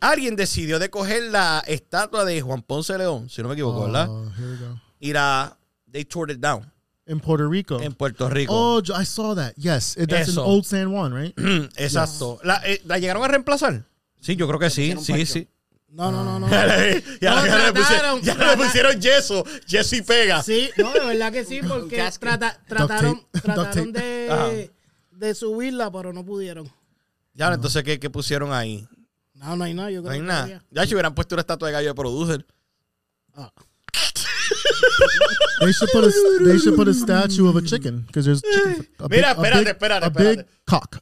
alguien decidió de coger la estatua de Juan Ponce de León, si no me equivoco, ¿verdad? Oh, here we go. Y la, they tore it down In Puerto Rico. en Puerto Rico. Oh, I saw that. Yes, that's Eso. in Old San Juan, right? *clears throat* Exacto. ¿La, eh, ¿La llegaron a reemplazar? Sí, yo creo que sí, sí, sí. No, no, no, no. *laughs* ya, No, ya le pusieron, ya le pusieron yeso, yeso y pega. Sí, no, de verdad que sí, *laughs* porque trata- trataron, de, de subirla, pero no pudieron. Ya, entonces, ¿qué, qué pusieron ahí? No, no hay nada, yo No creo hay que nada. Ya, si hubieran puesto una estatua de gallo de producer. Ah. *laughs* They should put a they should put a statue of a chicken because there's chicken. A Mira, espérate, big, espérate, a espérate. big cock.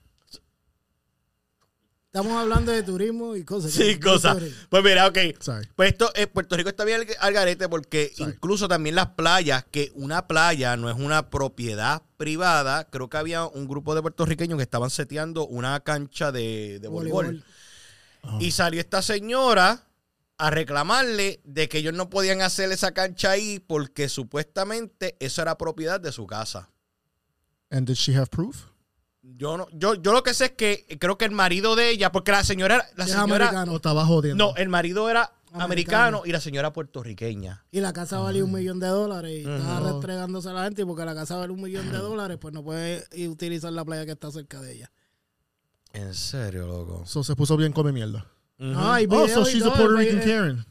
Estamos hablando de turismo y cosas. Sí, cosas. Pues mira, ok. Sorry. Pues esto, eh, Puerto Rico está bien al, al garete porque Sorry. incluso también las playas, que una playa no es una propiedad privada, creo que había un grupo de puertorriqueños que estaban seteando una cancha de, de voleibol. Voleibol. Y salió esta señora a reclamarle de que ellos no podían hacer esa cancha ahí porque supuestamente eso era propiedad de su casa. And did she have proof? Yo no, yo, yo lo que sé es que creo que el marido de ella, porque la señora, la señora, americano. O estaba jodiendo. no, el marido era americano, Americano. y la señora puertorriqueña. Y la casa valía un millón de dólares y estaba restregándose a la gente y porque la casa vale un millón de dólares, pues no puede ir a utilizar la playa que está cerca de ella. En serio, loco. So se puso bien come mierda. No, hay Oh, so she's a Puerto Rican video- Karen.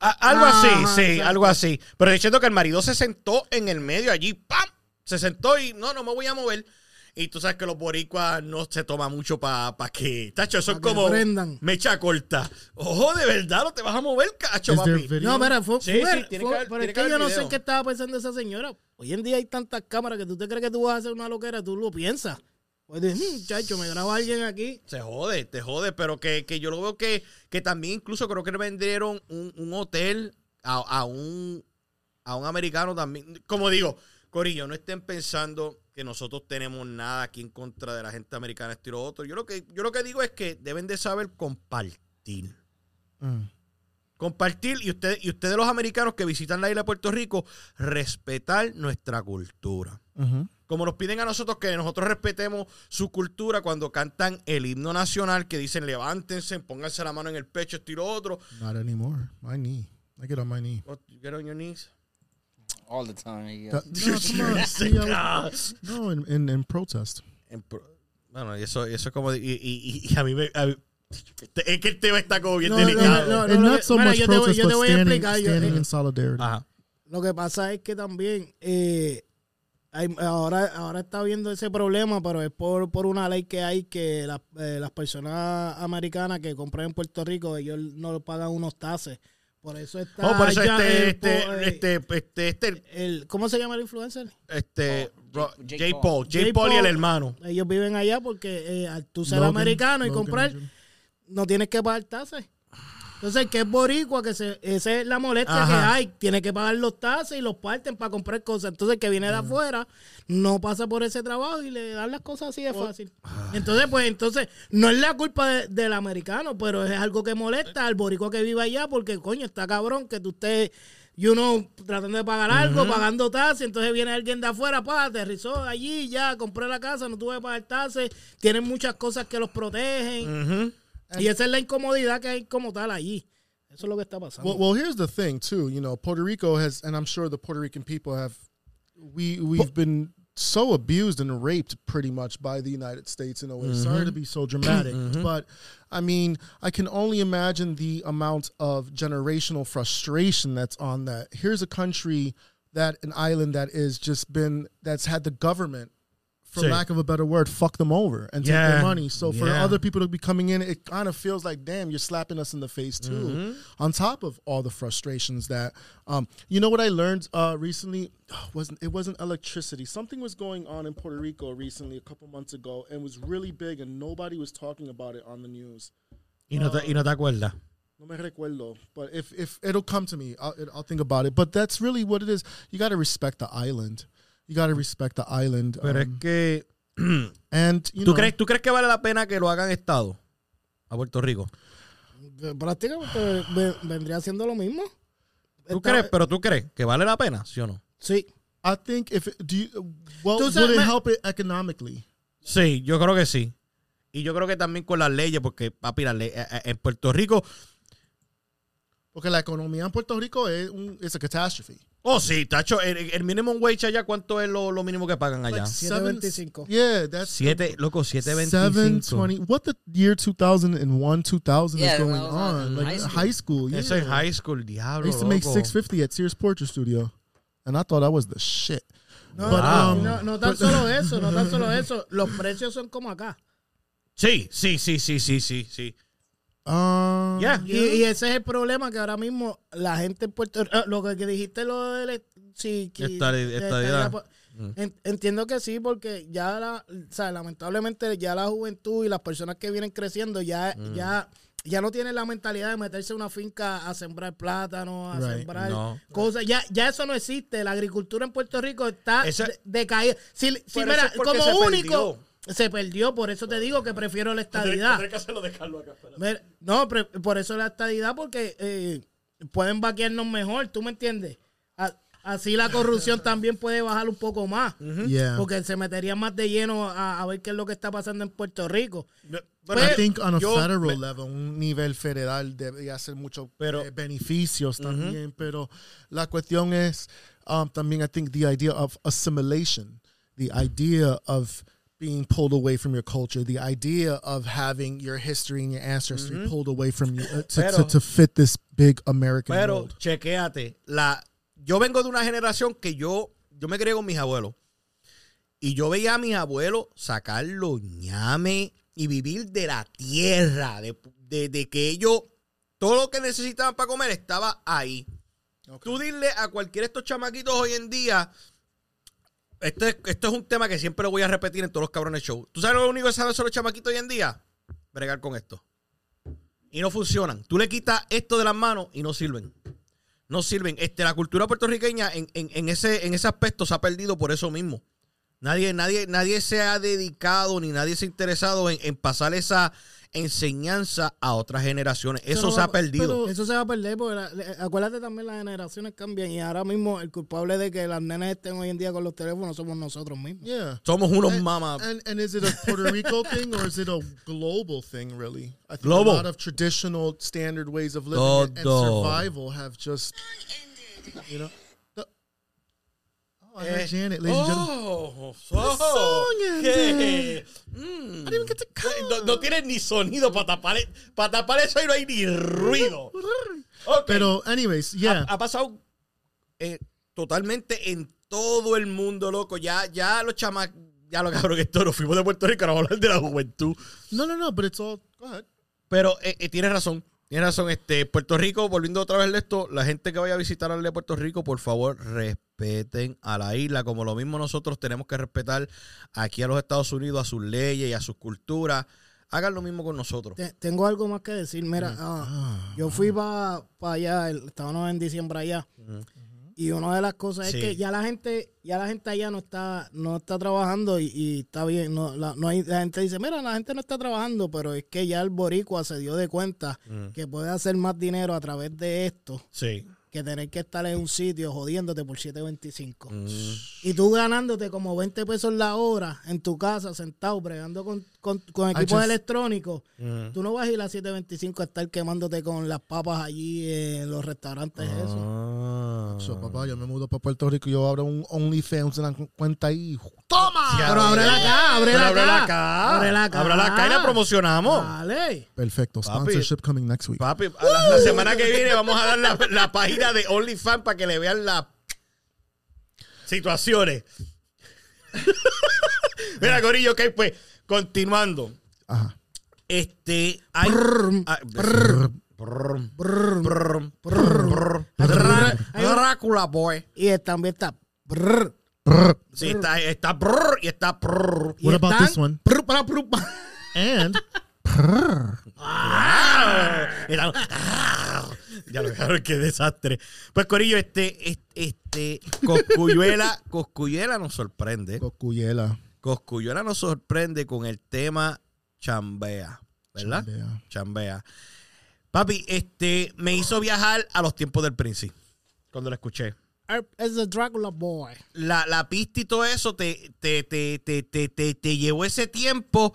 algo así, Ajá, sí, exacto. algo así. Pero diciendo que el marido se sentó en el medio allí, ¡pam! Se sentó y no, no me voy a mover. Y tú sabes que los boricuas no se toma mucho para pa que. Tacho, eso es como aprendan. mecha corta. Ojo, de verdad, no te vas a mover, cacho, papi. No, mira, fue, Sí, fue- sí, tiene fue- que haber- pero tiene es que yo no sé en qué estaba pensando esa señora. Hoy en día hay tantas cámaras que tú te crees que tú vas a hacer una loquera, tú lo piensas. Pues dices, "Mm, chacho, me graba alguien aquí. Se jode, te jode, pero que, que yo lo veo que, que también incluso creo que le vendieron un, un hotel a, a un a un americano también. Como digo, Corillo, no estén pensando que nosotros tenemos nada aquí en contra de la gente americana, esto y lo otro. Yo lo que, yo lo que digo es que deben de saber compartir. Mm. Compartir y ustedes, y ustedes los americanos que visitan la isla de Puerto Rico, respetar nuestra cultura. Mhm. Como nos piden a nosotros que nosotros respetemos su cultura cuando cantan el himno nacional, que dicen levántense, pónganse la mano en el pecho, esto y lo otro. Not anymore. My knee. I get on my knee. Oh, you get on your knees. All the time. I guess. *laughs* no, come on. See, I was- no, in, in, in protest. En pro- bueno, y eso, eso es como. Y, y- y a mí me. a mí- es que el tema está como bien No, no, delicado. no, and lo not que- so mira, much yo te voy- yo te voy a standing, explicar, yo- standing eh, in solidarity. Ajá. Lo que pasa es que también eh, hay- ahora, ahora está habiendo ese problema, pero es por, por una ley que hay que las, eh, las personas americanas que compran en Puerto Rico, ellos no pagan unos tases. Por eso está. Oh, por eso este, el este, eh, este, este, este, el- ¿Cómo se llama el influencer? este, Oh, Jake Paul, Jake Paul y el hermano. Ellos viven allá porque eh, al tú ser americano y comprar, no tienes que pagar tasas. Entonces, el que es boricua, que se, esa es la molestia Ajá. que hay, tiene que pagar los tases y los parten para comprar cosas. Entonces, el que viene de afuera no pasa por ese trabajo y le dan las cosas así de fácil. Entonces, pues, entonces, no es la culpa de- del americano, pero es algo que molesta al boricua que vive allá porque, coño, está cabrón que tú estés, y uno tratando de pagar algo, pagando tasas, entonces viene alguien de afuera, pa, aterrizó allí, ya, compré la casa, no tuve que pagar tasas, tienen muchas cosas que los protegen. Y esa es la incomodidad que hay como tal allí. Eso es lo que está pasando. Well, well, here's the thing too. You know, Puerto Rico has, and I'm sure the Puerto Rican people have. We we've been so abused and raped pretty much by the United States in a way. Sorry to be so mm-hmm. dramatic, mm-hmm. but I mean, I can only imagine the amount of generational frustration that's on that. Here's a country that an island that is just been that's had the government for Sí. lack of a better word, fuck them over and take Yeah. their money. So for Yeah. other people to be coming in, it kind of feels like, damn, you're slapping us in the face too. Mm-hmm. On top of all the frustrations that, um, you know what I learned uh, recently wasn't it wasn't electricity. Something was going on in Puerto Rico recently, a couple months ago, and was really big, and nobody was talking about it on the news. Y no te, y no te acuerdas. No me recuerdo, but if if it'll come to me, I'll, it- I'll think about it. But that's really what it is. You got to respect the island. You got to respect the island. Pero es um, que. *clears throat* and you ¿Tú know, crees, ¿Tú crees que vale la pena que lo hagan Estado? A Puerto Rico. Eh, Prácticamente ve- vendría siendo lo mismo. ¿Tú crees? Pero tú crees que vale la pena, ¿sí o no? Sí. I think if it, do you, well, would it help it economically? Sí, yo creo que sí. Y yo creo que también con las leyes, porque, papi, las leyes- eh, eh, en Puerto Rico. Porque la economía en Puerto Rico es un it's a catastrophe. Oh, sí, tacho. El, el minimum wage allá, ¿cuánto es lo, lo mínimo que pagan allá? Like seven- 7.25. Yeah, that's Siete, loco, 7.25. 720. What the year 2001, 2000 Yeah, is going I on? Like high high school. school. yeah. Eso es high school, I diablo. used to make loco. 650 at Sears Portrait Studio. And I thought that was the shit. No, But, Wow. um, no, no tan solo eso, no tan solo *laughs* eso. Los precios son como acá. Sí, sí, sí, sí, sí, sí, sí. Um, Yeah. Y, y ese es el problema que ahora mismo la gente en Puerto Rico, lo que dijiste lo de sí, en- entiendo que sí, porque ya la, o sea, lamentablemente ya la juventud y las personas que vienen creciendo ya, ya, ya no tienen la mentalidad de meterse en una finca a sembrar plátano, a Right. sembrar No. cosas. Ya, ya eso no existe. La agricultura en Puerto Rico está Esa- decaída. Si, mira, como único perdió. Se perdió, por eso te digo que prefiero la estadidad. Ver, No, pre- por eso la estadidad, porque eh, pueden vaquearnos mejor, ¿tú me entiendes? A- así la corrupción *laughs* también puede bajar un poco más, Yeah. porque se metería más de lleno a, a ver qué es lo que está pasando en Puerto Rico. Bueno, I think on a yo- federal me- level, un nivel federal debería hacer muchos eh, beneficios también, pero la cuestión es um, también I think the idea of assimilation, the idea of being pulled away from your culture, the idea of having your history and your ancestry pulled away from you uh, to, to, Pero- to fit this big American Pero, mold. chequéate, la, yo vengo de una generación que yo, yo me crié con mis abuelos. Y yo veía a mis abuelos sacar los ñames y vivir de la tierra, de, de- de que ellos, todo lo que necesitaban para comer estaba ahí. Tú dile a cualquiera de estos chamaquitos hoy en día, esto es, esto es un tema que siempre lo voy a repetir en todos los cabrones shows. ¿Tú sabes lo único que saben los chamaquitos hoy en día? Bregar con esto. Y no funcionan. Tú le quitas esto de las manos y no sirven. No sirven. Este, la cultura puertorriqueña en, en- en ese, en ese aspecto se ha perdido por eso mismo. Nadie, nadie, nadie se ha dedicado ni nadie se ha interesado en, en pasar esa enseñanza a otras generaciones. Eso no se va- ha perdido. Eso se va a perder, porque la- acuérdate también las generaciones cambian y ahora mismo el culpable de que las nenas estén hoy en día con los teléfonos somos nosotros mismos. Yeah. Somos unos And, mamas. and and is it a Puerto Rico *laughs* thing or is it a global thing? Really, I think Global. a lot of traditional standard ways of living and, and Todo. survival have just, you know. The, I heard Eh, Janet, ladies and gentlemen. oh. I didn't even get to No, come. no tiene ni sonido para tapar, para tapar eso y no hay ni ruido. Pero, anyways, yeah. ha, ha pasado. eh, totalmente en todo el mundo, loco. Ya, ya los chamacos, ya lo cabrón que esto, nos fuimos de Puerto Rico, a hablar de la juventud. No, no, no, but it's all. Go ahead. Pero eh, eh, tienes razón. Tienes razón, este, Puerto Rico, volviendo otra vez de esto, la gente que vaya a visitar al de Puerto Rico, por favor, respeten a la isla, como lo mismo nosotros tenemos que respetar aquí a los Estados Unidos, a sus leyes y a sus culturas. Hagan lo mismo con nosotros. Te- tengo algo más que decir. Mira, ah, yo fui para allá, el- estábamos en diciembre allá. Y una de las cosas Sí. es que ya la gente, ya la gente allá no está, no está trabajando y, y está bien. No, la, no hay, la gente dice, mira, la gente no está trabajando, pero es que ya el boricua se dio de cuenta que puede hacer más dinero a través de esto Sí. Que tener que estar en un sitio jodiéndote por 7.25. Mm. Y tú ganándote como 20 pesos la hora en tu casa, sentado, bregando con, con, con equipos just- electrónicos. Tú no vas a ir a 7.25 a estar quemándote con las papas allí en los restaurantes. Ah. Eso. So, papá, yo me mudo para Puerto Rico y yo abro un OnlyFans en la cu- cuenta ahí. ¡Toma! Ya, Pero ábrela acá, ábrela acá. acá. Ábrela acá. Ábrela acá y la promocionamos. Vale. Perfecto. Papi. Sponsorship coming next week. Papi, la, la semana que viene vamos a dar la, la página de OnlyFans para que le vean las situaciones. Mira, Corillo, ok, pues, continuando. Ajá. Este, hay... ah, Brr, brr, brr, brr, brr, Drá- Drácula, boy. Y también está. Sí, está, está brr y está brr. What about this one? And ya lo dejaron, qué desastre. Pues, Corillo, este, este, este Coscuyuela, Coscuyuela nos sorprende. Cocuyela. Coscuyuela nos sorprende con el tema chambea, ¿verdad? Chambea. Chambea. Papi, este, me hizo viajar a los tiempos del príncipe. Cuando lo escuché. Es the Dracula Boy. La, la pista y todo eso te, te, te, te, te, te, te llevó ese tiempo.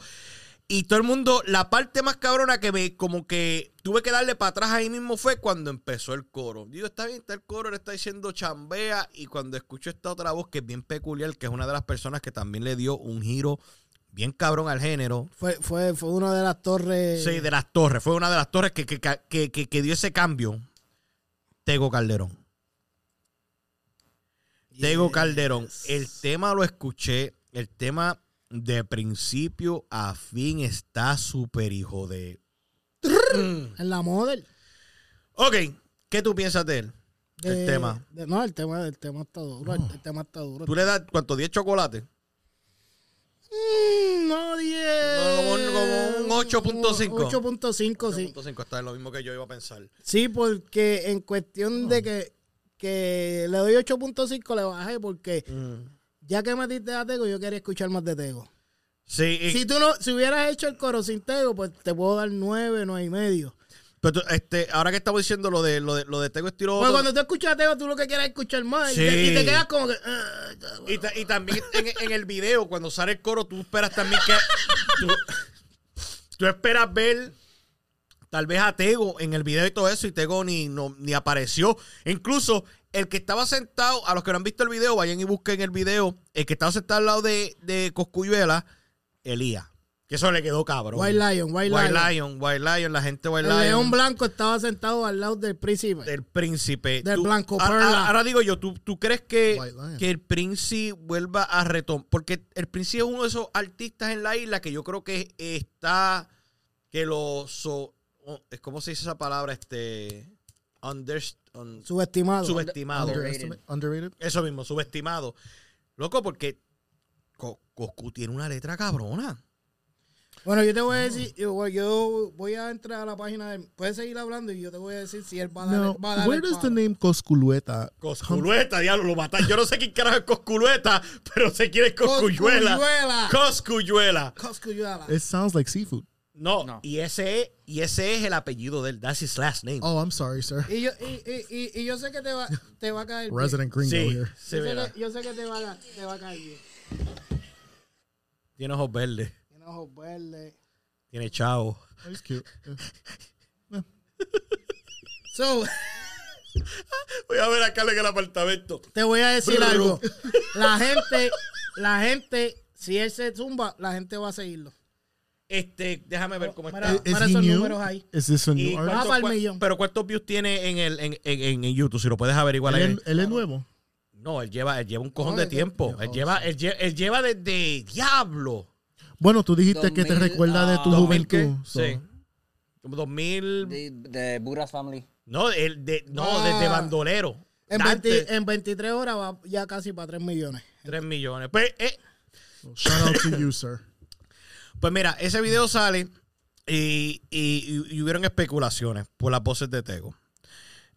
Y todo el mundo, la parte más cabrona que me, como que tuve que darle para atrás ahí mismo fue cuando empezó el coro. Digo, está bien, está el coro, le está diciendo chambea. Y cuando escucho esta otra voz que es bien peculiar, que es una de las personas que también le dio un giro bien cabrón al género. Fue, fue, fue una de las torres. Sí, de las torres. Fue una de las torres que, que, que, que- que dio ese cambio. Tego Calderón. Tego Calderón. El tema lo escuché. El tema de principio a fin está súper hijo de. En la model. Ok, ¿qué tú piensas de él? El tema. de- no, el tema, el tema está duro. El, el tema está duro. ¿Tú le das cuánto? ¿10 chocolates? Mm, no, 10. Como un- como un 8.5. 8.5, sí. 5 está en lo mismo que yo iba a pensar. Sí, porque en cuestión de que, que le doy 8.5 le bajé porque ya que metiste a Tego, yo quería escuchar más de Tego. Sí, y- Si tú no, si hubieras hecho el coro sin Tego, pues te puedo dar 9, 9 y medio. pero tú, este, ahora que estamos diciendo lo de lo de, lo de Tego estilo. Porque cuando tú escuchas a Tego, tú lo que quieres es escuchar más. y te- Y, te, quedas como que. ah, Y, ta- y también en, en el video, cuando sale el coro, tú esperas también que. Tú, tú esperas ver tal vez a Tego en el video y todo eso, y Tego ni, no, ni apareció. Incluso el que estaba sentado, a los que no han visto el video, vayan y busquen el video. El que estaba sentado al lado de, de Coscuyuela, Elías. Que eso le quedó cabrón. White Lion, White, White Lion. Lion, White Lion, la gente White El Lion. león blanco estaba sentado al lado del príncipe. del príncipe. Del blanco a- a- perla. ahora digo yo, ¿tú, tú crees que, que el príncipe vuelva a retomar? Porque el príncipe es uno de esos artistas en la isla que yo creo que está, que lo, so- ¿cómo se dice esa palabra? Este, under- un- Subestimado. subestimado. Underrated. Underrated. Eso mismo, subestimado. Loco, porque Coscu tiene una letra cabrona. Bueno, yo te voy a decir, yo, voy- yo voy a entrar a la página de Puedes seguir hablando y yo te voy a decir si él va a dar, Now, va a dar where el does the name Cosculueta Cosculueta, diablo, lo matan. Yo no sé quién carajo es Cosculueta, pero sé quién es Coscuyuela. Coscuyuela. Coscuyuela. Coscuyuela. It sounds like seafood. No, No. Y, ese es, y ese es el apellido de él. That's his last name. Oh, I'm sorry, sir. Y yo, y, y, y, y yo sé que te va, te va a caer. Resident gringo sí, here. sí, yo, sé que, yo sé que te va, te va a caer bien. Tiene ojos verdes. Tiene ojos verdes. Tiene chavo. Oh, he's cute. Yeah. *laughs* So, Voy a ver acá en el apartamento. te voy a decir algo. *laughs* La gente, la gente, si él se zumba, la gente va a seguirlo. Este, déjame ver cómo Mira, está. He esos new? números ahí. El cua- millón. Pero ¿cuántos views tiene en el en, en, en- YouTube? Si lo puedes averiguar Él, ahí. es- él es nuevo. No, él lleva, él lleva un cojón No, de tiempo. Él lleva, él lleva, él lleva desde diablo. Bueno, tú dijiste que te 2000, recuerda de tu ¿2000 qué? juventud. so- Sí. Como 2000. De, de Family. No, el de, no Ah. desde bandolero. En, Dante, 20 en 23 horas va ya casi para 3 millones. 3 millones. Pues, eh, Shout out to you, sir. pues mira, ese video sale y, y, y hubieron especulaciones por las voces de Tego.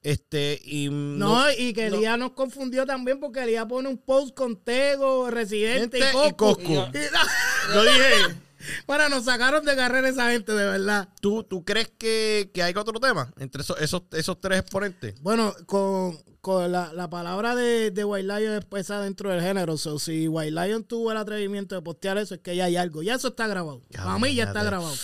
Este, y No, y que Elías nos confundió también porque Elías pone un post con Tego, Residente y Coscu. Coscu. Y- *laughs* Yo dije, Bueno, nos sacaron de carrera esa gente, de verdad. ¿tú, tú crees que, que hay otro tema entre esos, esos, esos tres exponentes? Bueno, con, con la, la palabra de, de White Lion es pesada dentro del género. So, si White Lion tuvo el atrevimiento de postear eso, es que ya hay algo. Ya eso está grabado. Ya, Para mí ya está grabado.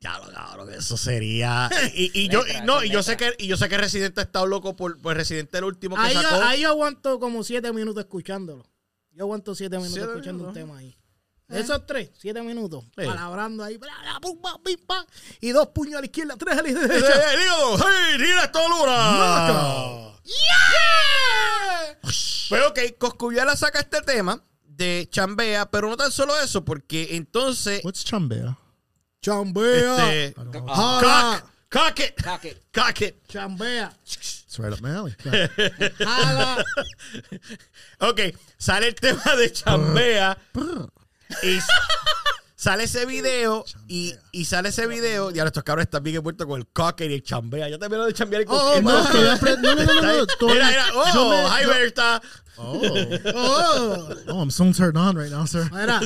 Ya lo cabrón, eso sería. Y, y *laughs* yo, y no, y yo sé que, y yo sé que Residente ha estado loco por, por Residente el último que Ahí, yo- sacó. ahí yo aguanto como siete minutos escuchándolo. Yo aguanto siete minutos Siete escuchando un tema ahí. De esos tres, siete minutos. Sí. Palabrando ahí. bla, bla, pum, pim, pam, y dos puños a la izquierda, tres a la *laughs* ¡Eh, derecha. el hígado! ¡Hey, tira esta luna! Pues ok, Coscuyala saca este tema de Chambea, pero no tan solo eso, porque entonces. What's chambea? Chambea. Este, Jala. cock, cock it, Cock it. cock it. Chambea. It's right up my alley. Jala. Ok, sale el tema de Chambea y sale ese video y, y sale ese video. Y ahora estos cabrones están bien envueltos con el cocker y el Chambea. Ya también lo de chambear y con Oh, el apre- no, no, no, no, no, Mira, mira, yo oh, me- hi yo- Berta. Oh. Oh. oh, I'm so turned on right now, sir. Mira.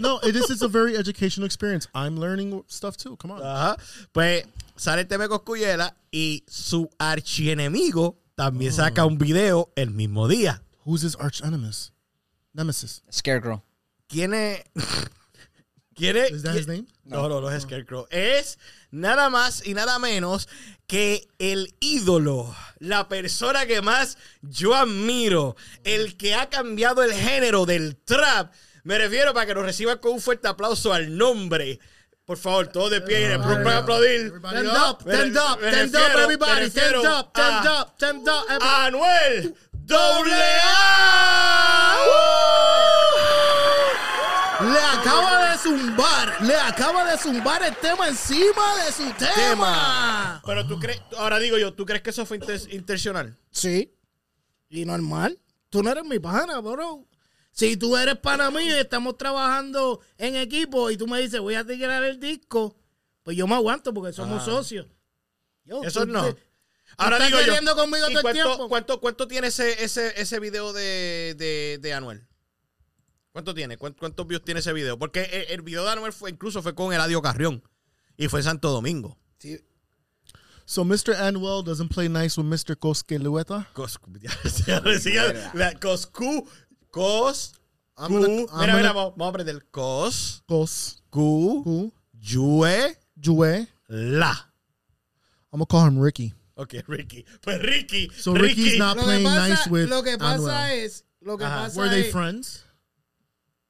No, it is. It's a very educational experience. I'm learning stuff too. Come on. Ajá. Pues sale el tema Coscuyela y su archienemigo también saca un video el mismo día. Who's his arch nemesis? Nemesis. Scarecrow. ¿Quién es? *laughs* ¿Quién es? Is that his name? No, no, no es Scarecrow. Es nada más y nada menos que el ídolo, la persona que más yo admiro, el que ha cambiado el género del trap. Me refiero para que nos reciban con un fuerte aplauso al nombre. Por favor, todos de pie y de pronto a aplaudir. Stand up, stand up, stand up, everybody. Stand up, stand up, stand up. everybody. Anuel doble A. Le acaba de zumbar, le acaba de zumbar el tema encima de su tema. Pero tú crees, ahora digo yo, ¿tú crees que eso fue inten- intencional? Sí. Y normal. Tú no eres mi pana, bro. Si tú eres pana mío y estamos trabajando en equipo y tú me dices, voy a tirar el disco, pues yo me aguanto porque somos socios. Yo, Eso no. Ahora estás digo yo. conmigo ¿y todo el cuánto, tiempo? cuánto, cuánto tiene ese, ese, ese video de, de, de Anuel? ¿Cuánto tiene? ¿Cuántos, views tiene ese video? Porque el, el video de Anuel fue, incluso fue con Eladio Carrión. Y fue en Santo Domingo. Sí. So Mr. Anwell doesn't play nice with Mr. Cosquelueta. Coscu. *laughs* ya decía, la- Coscu. Cos. I'm gonna- Mira, gonna- mira, vamos, vamos a aprender. Cos. Cos. Cu. Who? Yue. Jue. La. I'm gonna call him Ricky. Ok, Ricky. Pues Ricky. So Ricky. Ricky's not Lo que playing pasa, nice with lo que pasa Anuel. es, lo que Ajá. pasa Were they es, friends?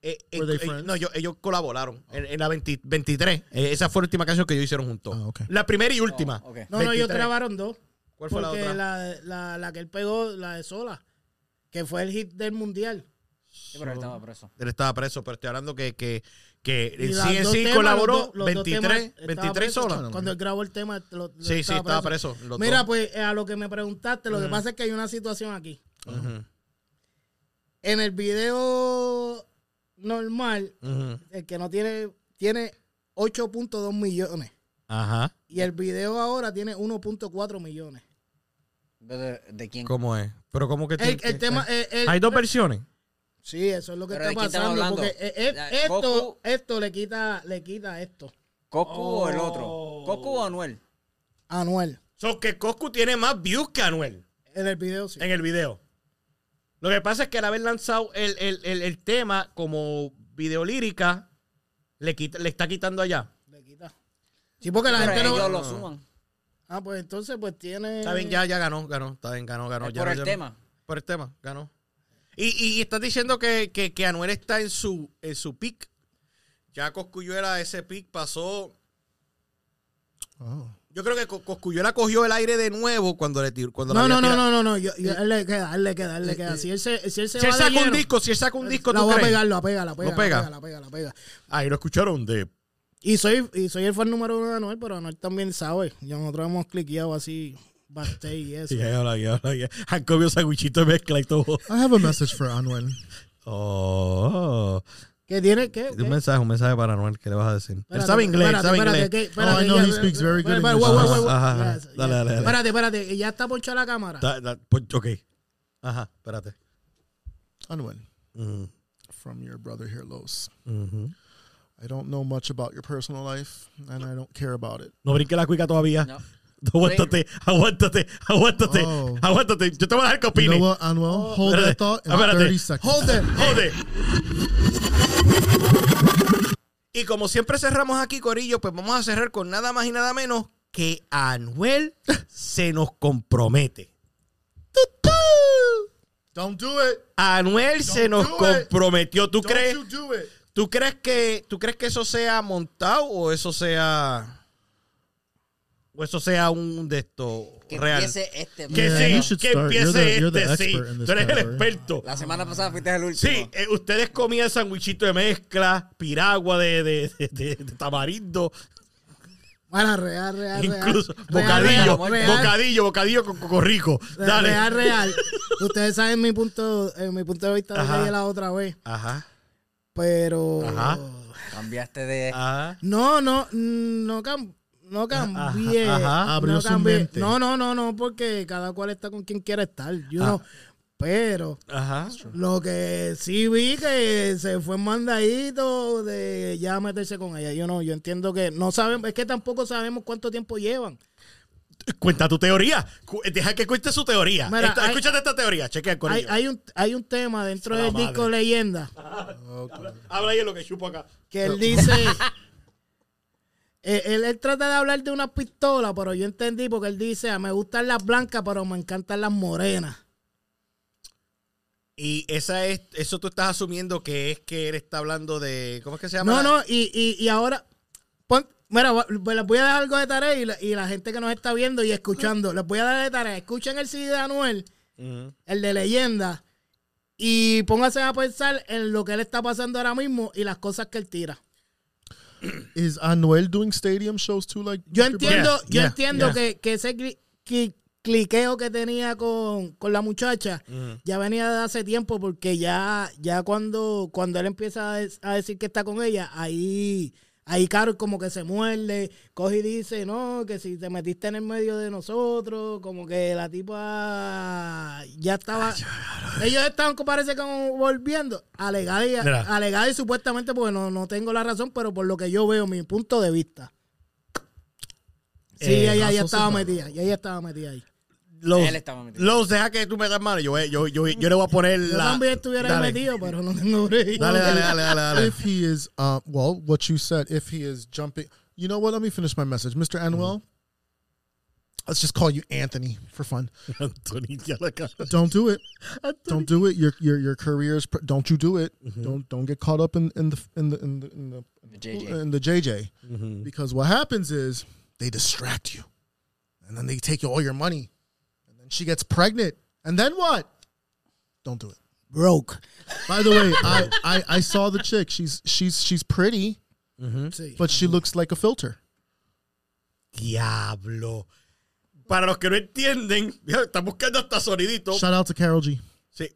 Eh, eh, Were they eh, friends? no, yo- ellos colaboraron en, en la 20 23. Eh, esa fue la última canción que ellos hicieron juntos. Ah. La primera y última. Oh, no, no, ellos 23. grabaron dos. ¿Cuál fue la porque otra? La, la, la que él pegó, la de Sola, que fue el hit del mundial. Sí, pero él estaba preso. Él estaba preso, pero estoy hablando que, que, que el CNC colaboró los dos- los dos 23, temas estaba 23 preso. solas. Cuando él grabó el tema, lo- lo Sí, sí, estaba preso. Mira, dos. pues a lo que me preguntaste, lo que pasa es que hay una situación aquí. En el video normal, el que no tiene, tiene 8.2 millones. Ajá. Y el video ahora tiene 1.4 millones. ¿De, de quién? ¿Cómo es? Pero ¿cómo que El, tiene- el tema. el- Hay dos versiones. Sí, eso es lo que ¿Pero está pasando. hablando? Porque eh, eh, esto, esto le quita, le quita esto. ¿Cocu o el Oh. otro? ¿Cocu o Anuel? Anuel. So que Coscu tiene más views que Anuel En el video sí. en el video. Lo que pasa es que al haber lanzado el, el, el, el tema como video lírica, le, quita, le está quitando allá. Le quita. Sí, porque la Pero gente ellos no. lo suman. Ah, pues entonces, pues tiene. Está bien, ya, ya ganó, ganó. Está bien, ganó, ganó. Es ya por el tema. Por el tema, ganó. Y, y, estás diciendo que, que, que Anuel está en su, en su pick. Ya Coscuyuela, ese pick pasó Oh. Yo creo que Co- Cosculluela cogió el aire de nuevo cuando le tiró. Cuando No, la no, no, no, no, no. Yo, yo- él le queda, él le queda, él le queda. Si él se, si él se Si él va de saca un disco, si él saca un disco, la ¿tú voy a pegar, la pega, la pega, ¿Lo pega? la pega, la pega, la pega. Ahí lo escucharon de. Y soy, y soy el fan número uno de Anuel, pero Anuel también sabe. Y nosotros hemos cliqueado así backstage y eso. Ya habla, ya habla, ya. Han comido sandwichito de mezcla y todo. I have a message for Anuel. Oh. ¿Qué tiene? ¿Qué? Un ¿Qué? mensaje, un mensaje para Noel. ¿Qué le vas a decir? él Espérate, sabe inglés, él espérate, sabe espérate, inglés. que- espérate, Oh, I know ya- he speaks very good espérate, English. Dale, dale, dale. Espérate, espérate, ya está ponchada la cámara. Da- da- pues, ok. Ajá, espérate. Anuel, Mm, from your brother here, Los. ujú. I don't know much about your personal life, and I don't care about it. No brinque la cuica todavía. *laughs* Aguántate, aguántate, aguántate, Oh. aguántate. Yo te voy a dejar que You opine. know what, Anuel? Hold Espérate, that thought in espérate. 30 seconds. Hold it. Jode. Y como siempre cerramos aquí, Corillo, pues vamos a cerrar con nada más y nada menos que Anuel se nos compromete. Don't do it. Anuel se nos it. comprometió. ¿Tú Don't crees, you do it. ¿Tú crees que tú crees que eso sea montado o eso sea o eso sea un de esto Que real? empiece este. Que Yeah, sí, que empiece You're the- you're the este, sí. Tú eres el experto. La semana pasada fuiste el último. Sí, eh, ustedes comían sandwichito de mezcla, piragua de, de, de- de- de tamarindo, Bueno, real, real, real. incluso Real, bocadillo, real, real. bocadillo, bocadillo con cocorrico. Real, Dale. Real, real. Ustedes saben mi punto, eh, mi punto de vista de Ajá. dije la otra vez. Ajá, Pero. Ajá. Cambiaste de. ajá. No, no, no, cam- no cambié. ajá. Abrió no cambié. No, no, no, no, porque cada cual está con quien quiere estar. Yo Ah. no. Pero Ajá. lo que sí vi que se fue mandadito de ya meterse con ella. Yo no, yo entiendo que no sabemos, es que tampoco sabemos cuánto tiempo llevan. Cuenta tu teoría. Deja que cuente su teoría. Mira, Esta- hay- escúchate esta teoría. Chequea el Hay, hay un hay un tema dentro del madre. disco Leyenda *laughs* Habla ahí en lo que chupo acá. que él dice *laughs* él, él trata de hablar de una pistola, pero yo entendí porque él dice, "Ah, me gustan las blancas, pero me encantan las morenas. Y esa es, eso tú estás asumiendo que es que él está hablando de. ¿Cómo es que se llama? No, no, y, y, y ahora, pon- mira, pues les voy a dar algo de tarea y la, y la gente que nos está viendo y escuchando, les voy a dar de tarea. Escuchen el CD de Anuel, el de leyenda, y pónganse a pensar en lo que él está pasando ahora mismo y las cosas que él tira. Is Anuel doing stadium shows too? Like Yo entiendo, Yeah, yo yeah, entiendo yeah. que, que ese cli- cli- cliqueo que tenía con, con la muchacha Ujú. ya venía de hace tiempo porque ya, ya cuando, cuando él empieza a, des- a decir que está con ella, ahí, ahí Carol como que se muerde, coge y dice, no, que si te metiste en el medio de nosotros, como que la tipa ya estaba... Ellos estaban, parece como volviendo, alegada y, alegada y supuestamente, porque no, no tengo la razón, pero por lo que yo veo, mi punto de vista. Sí, Eh, ella ya estaba metida, y ella estaba metida ahí. Los, Él estaba metido. los deja que tú metas mano. Yo, voy- yo, yo, yo le voy a poner Yo la. también estuviera Dale. metido, pero no tengo break. Dale, dale, dale, dale, dale. If he is, uh, well, what you said, if he is jumping, you know what? Let me finish my message, Mr. Anuel. Let's just call you Anthony for fun. *laughs* Anthony, ya. Don't do it. Don't do it. Your your your career's. Pr- don't you do it. Don't don't get caught up in in the in the in the in the, The JJ. in the JJ. Mm-hmm. Because what happens is they distract you, and then they take all your money, and then she gets pregnant, and then what? Don't do it. Broke. By the way, I, I I saw the chick. She's she's she's pretty, Sí. but she looks like a filter. Diablo. Para los que no entienden, mira, están buscando hasta sonidito. Shout out to Carol G. Sí.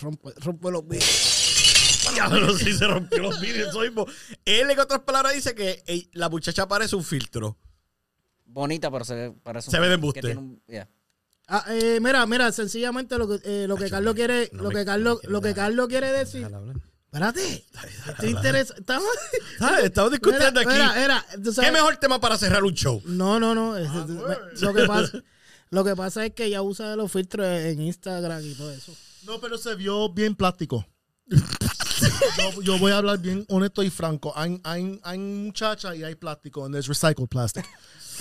Rompe, rompe los pies. Diablo, sí se rompió los vídeos. eso mismo. Él, en otras palabras, dice que eh, la muchacha parece un filtro. Bonita, pero se ve, parece Se ve de que tiene un- yeah. Ah, eh, mira, mira, sencillamente lo que, eh, lo que Carlos quiere, no lo me- que Carlos, lo que. Carlos quiere decir. Espérate. Estoy interesado. Estamos. *laughs* ¿Sabes? Estamos discutiendo Mira, aquí. mira, mira, tú sabes- ¿Qué mejor tema para cerrar un show? No, no, no. es- lo que pasa, lo que pasa es que ella usa de los filtros en Instagram y todo eso. No, pero se vio bien plástico. yo, yo voy a hablar bien honesto y franco. Hay, hay, hay muchacha y hay plástico, and there's recycled plastic.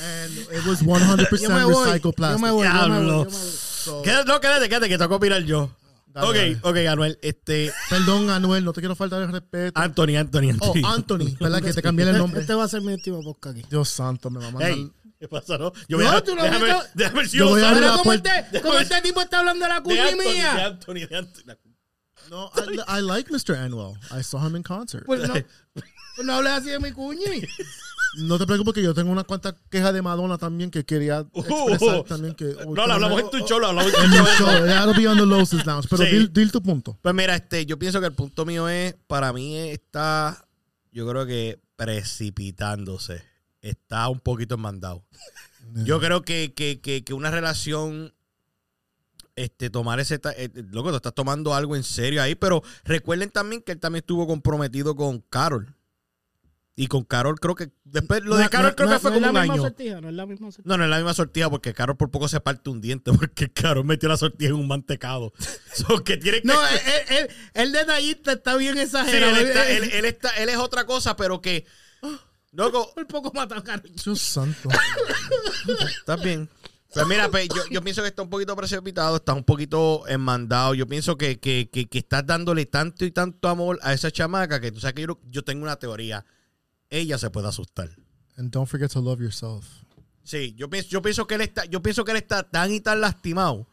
And it was 100% Yo me voy. recycled Yo plastic. me voy, yo me voy, Diablo. yo me voy. So, Quédate, no, quédate, quédate, que toca opinar yo. Dale, ok, dale. ok, Anuel. Este, Perdón, Anuel, no te quiero faltar el respeto. Anthony, Anthony, Oh, Anthony. Anthony, ¿verdad? Que te cambié el nombre. Este va a ser mi último podcast aquí. Dios santo, me va a mandar. Ey, ¿Qué pasa, no? Yo voy No, a, tú no déjame, viste- déjame ver si Yo yo voy a sabe abrir Mira la cómo puerta. este, cómo este tipo está hablando de la de Anthony, de. Anthony, de Anthony. No, I, I like Mr. Anwell. I saw him in concert. Pues no, *laughs* pues no hables así de mi cuñi. No te preocupes que yo tengo una cuanta queja de Madonna también que quería *laughs* expresar también que... No, lo hablamos en tu show, lo hablamos en tu show. That'll be on the Lounge. Pero Sí. dil, dil tu punto. Pues mira, este, yo pienso que el punto mío es, para mí está, yo creo que precipitándose. Está un poquito enmandado. Yo creo que, que, que, que una relación, este, tomar ese, ta- eh, loco, te estás tomando algo en serio ahí, pero recuerden también que él también estuvo comprometido con Carol. Y con Carol creo que, después, lo de No, Carol no, creo no, que fue como un la misma año. sortija, no es la misma sortija. No, no es la misma sortija porque Carol por poco se parte un diente *laughs* porque Carol metió la sortija en un mantecado. *laughs* So, que tiene que No, el, el- el detallista está bien Sí, exagerado. él, está- Él- él- *laughs* él está- él es otra cosa, pero que. Loco, Por poco mata a Carol. Dios santo. estás bien. Pues mira, pues, yo, yo pienso que está un poquito precipitado, está un poquito enmandado. Yo pienso que, que, que, que estás dándole tanto y tanto amor a esa chamaca que tú sabes que yo, yo tengo una teoría. Ella se puede asustar. And don't forget to love yourself. Sí, yo pienso, yo pienso que él está, yo pienso que él está tan y tan lastimado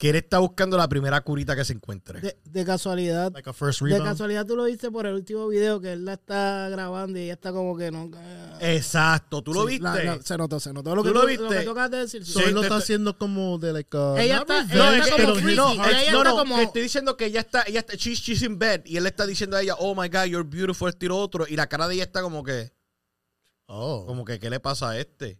que él está buscando la primera curita que se encuentre. De, de casualidad. Like a first De casualidad tú lo viste por el último video que él la está grabando y ella está como que no. Exacto, ¿tú lo Sí, viste? la- la- se notó, se notó lo ¿Tú que lo viste? lo que de decir. So Sí, él lo está haciendo como de like uh, Ella está- revenge, ella No, está es como freaky. no, Ella no, está no, como- estoy diciendo que ella está, ella está, she's, she's in bed y él le está diciendo a ella, oh my God, you're beautiful, esto y lo otro, y la cara de ella está como que, Oh. como que, ¿qué le pasa a este?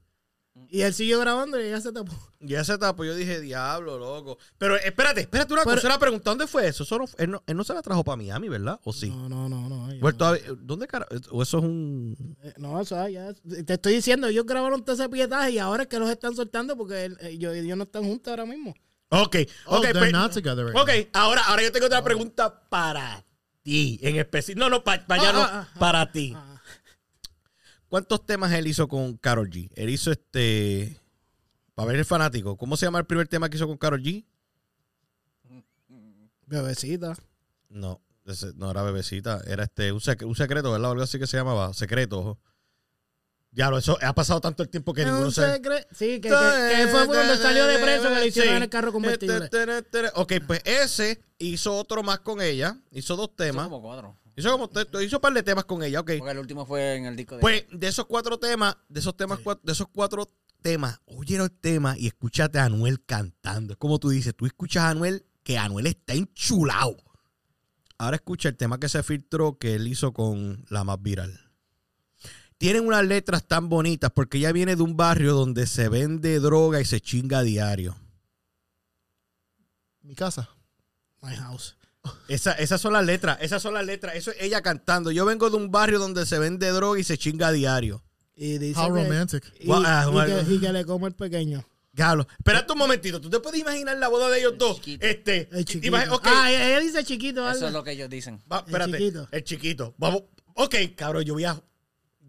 Y él siguió grabando y ella se tapó. Y ese tapo, yo dije, diablo, loco. Pero espérate, espérate una Pero- cosa, una pregunta, ¿dónde fue eso? eso no, él, no, él no se la trajo para Miami, ¿verdad? ¿O sí? No, no, no, no. ver, ¿dónde cara? ¿O eso es un...? Eh, No, eso ya. Te estoy diciendo, ellos grabaron todo ese pietaje y ahora es que los están soltando porque él- ellos, ellos no están juntos ahora mismo. Ok, Oh, ok, pues- not together right ok, ahora, ahora yo tengo otra pregunta para ti, en específico. No, no, para allá Ah, no, ah, ah, para ti. ¿Cuántos temas él hizo con Carol G? Él hizo este. Para ver el fanático. ¿Cómo se llama el primer tema que hizo con Carol G? Bebecita. No, no era bebecita. Era este un, sec- un secreto, ¿verdad? Algo así que se llamaba. Secreto. Ya, eso ha pasado tanto el tiempo que ninguno un se. Sí, que, que, que fue cuando salió de preso que le hicieron Sí. en el carro convertible. Ok, pues ese hizo otro más con ella. Hizo dos temas. como cuatro. Hizo como te- hizo un par de temas con ella, ok. Porque el último fue en el disco de. Pues de esos cuatro temas, de esos temas, cuatro- de esos cuatro temas, oye el tema y escúchate a Anuel cantando. Es como tú dices, tú escuchas a Anuel, que Anuel está enchulado. Ahora escucha el tema que se filtró que él hizo con la más viral. Tienen unas letras tan bonitas porque ella viene de un barrio donde se vende droga y se chinga a diario. Mi casa. My house. Esa- esas son las letras, esas son las letras. Eso es ella cantando. Yo vengo de un barrio donde se vende droga y se chinga a diario. Y dice How que, romantic. y, Wow, ah, y que, y que le come el pequeño. Galo. Espérate un momentito. ¿Tú te puedes imaginar la boda de ellos dos? chiquito. Este. El chiquito. imagi- ok. Ah, ella ella dice chiquito. Eso algo. es lo que ellos dicen. Va, espérate. chiquito. El chiquito. Vamos. Ok, cabrón, yo voy a.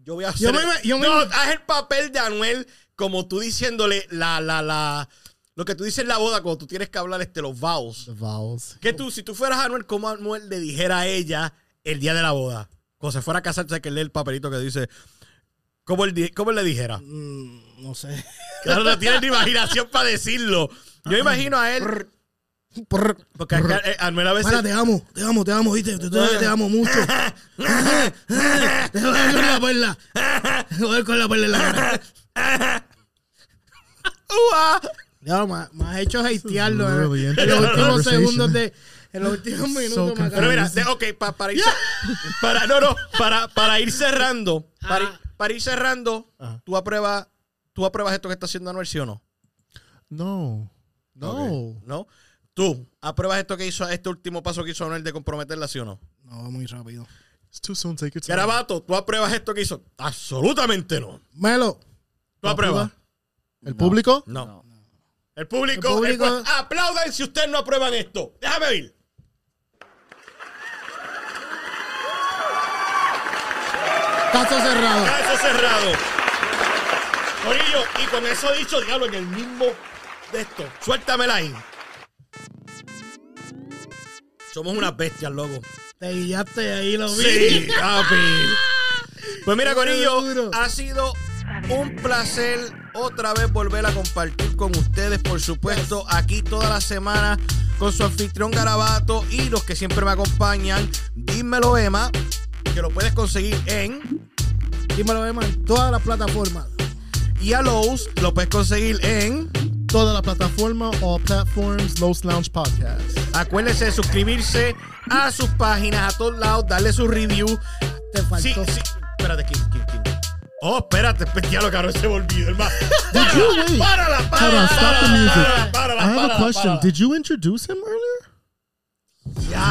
Yo voy a Yo hacer. me ima- yo me no, ima- haz el papel de Anuel como tú diciéndole la, la, la. Lo que tú dices en la boda cuando tú tienes que hablar este, los vows. The vowels. Que tú, si tú fueras Anuel, como Anuel le dijera a ella el día de la boda? Cuando se fuera a casar, que lee el papelito que dice. ¿Cómo él, cómo él le dijera? Mm, no sé. *laughs* Claro, no tiene ni imaginación para decirlo. Yo imagino a él. Porque acá, eh, Anuel a veces. Te amo, te amo, te amo, ¿viste? Te amo mucho. *laughs* *laughs* Te voy a con la perla. Te voy a con la perla en la cara. Ya, me, me has hecho hatearlo eh. En los últimos segundos de. En los últimos minutos me Pero mira, de- ok, pa- para ir *laughs* para no no para, para ir cerrando para, ir, para ir cerrando tú apruebas tú apruebas esto que está haciendo Anuel sí o no No. No. No tú apruebas esto que hizo este último paso que hizo Anuel de comprometerla sí o no No, muy rápido. It's too soon. Take your time. Garabato tú apruebas esto que hizo absolutamente no Melo. tú apruebas ¿El público? no, El público, El público- el pu- aplaudan si ustedes no aprueban esto déjame ver Caso cerrado. Caso cerrado. Corillo, y con eso dicho, diablo, en el mismo de esto. Suéltamela ahí. Somos unas bestias, loco. Te guiaste ahí, lo vi. Sí, papi. *laughs* Pues mira, Corillo, ha sido un placer otra vez volver a compartir con ustedes, por supuesto, aquí toda la semana con su anfitrión Garabato y los que siempre me acompañan. Dímelo, Emma, que lo puedes conseguir en. Dímelo, Emma, en todas las plataformas. Y a Lowe's lo puedes conseguir en. Toda la plataforma, all platforms, Los Lounge Podcast. Acuérdense de suscribirse a sus páginas, a todos lados, darle su review. Te Sí, faltó. sí. Espérate, ¿quién, quién, quién? Oh, espérate, ya lo cabrón, se me olvidó, hermano. *laughs* Did you wait? Párala, párala, stop the music. párala, I have a question. Did you introduce him earlier? *laughs*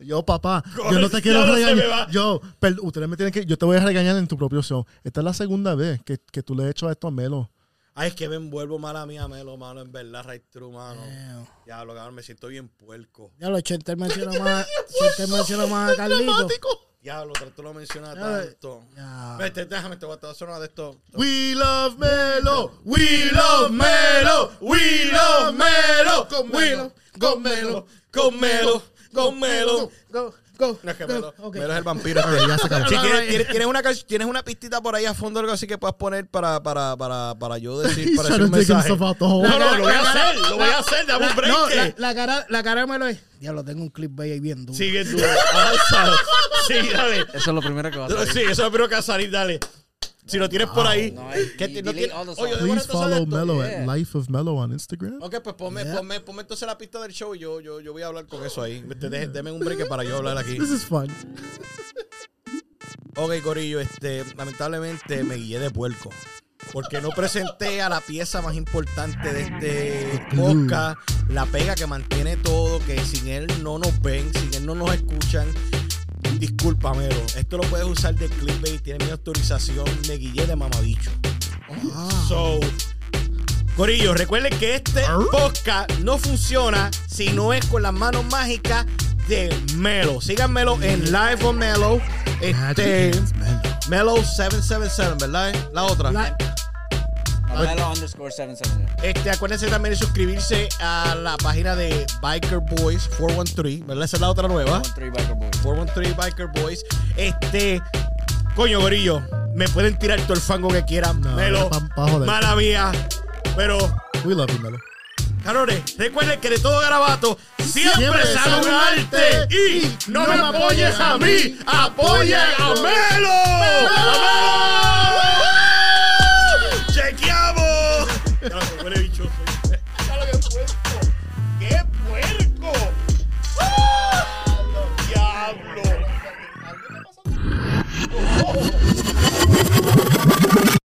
Yo, papá, yo no te quiero Ya regañar. Yo, ustedes me tienen que. Yo te voy a regañar en tu propio show. Esta es la segunda vez que, que tú le has hecho esto a Melo. Ay, es que me envuelvo mala mía, Melo, mano, en verdad, right true, mano. Damn. Ya, lo cabrón, me siento bien puerco. Ya lo Chente menciona *laughs* más, Chente menciona más a *laughs* Carlito. Diablo, tú lo mencionas tanto. Vete, déjame, te voy a hacer una de estos. We love Melo. We love Melo. We love Melo. Con Melo. Con Melo. con Melo, con Melo. Go, go. No es que go. Melo, es el vampiro. *laughs* Ok, ya se acabó. Si quieres, tienes, tienes una, tienes una pistita por ahí a fondo, algo así que puedas poner para, para, para, para yo decir, *laughs* para decir un mensaje. No, no, lo voy a hacer, lo voy a hacer, dame un break. No, la, la cara, la cara de Melo es. Diablo, tengo un clip ahí bien duro. Sigue tú, avanzado. Sí, dale. Eso es lo primero que va a salir. Sí, eso es lo primero que va a salir, dale. Si lo tienes por ahí. No, hay- ¿qué y ti- no delete tiene- all the Oye, songs. debo Please follow. Melo Yeah. at Life of Melo on Instagram. Ok, pues ponme, Yeah. ponme, ponme entonces la pista del show y yo, yo, yo voy a hablar con eso ahí. Deme un break para yo hablar aquí. This is fun. Ok, Corillo, este, lamentablemente me guillé de puerco. Porque no presenté a la pieza más importante de este podcast, la pega que mantiene todo, que sin él no nos ven, sin él no nos escuchan. Discúlpamelo, esto lo puedes usar de clickbait, tiene mi autorización, me guillé de mamabicho. So, Corillo, recuerden que este podcast no funciona si no es con las manos mágicas de Melo. Síganmelo en Live on Melo. Este, Melo. Melo777, ¿verdad? La otra. La- No, Melo underscore 77. Este, acuérdense también de suscribirse a la página de Biker Boys 413, ¿verdad? Esa es la otra nueva. One three Biker Boys. 413 Biker Boys. Este, coño, gorillo, me pueden tirar todo el fango que quieran. No, Melo, pa- pa' joder. mala mía. Pero, We love you, Melo. cabrones, recuerden que de todo garabato siempre, Siempre sale un arte. Y no me apoyes a mí, apoyen a Melo. ¡A Melo! Gracias, huele bicho.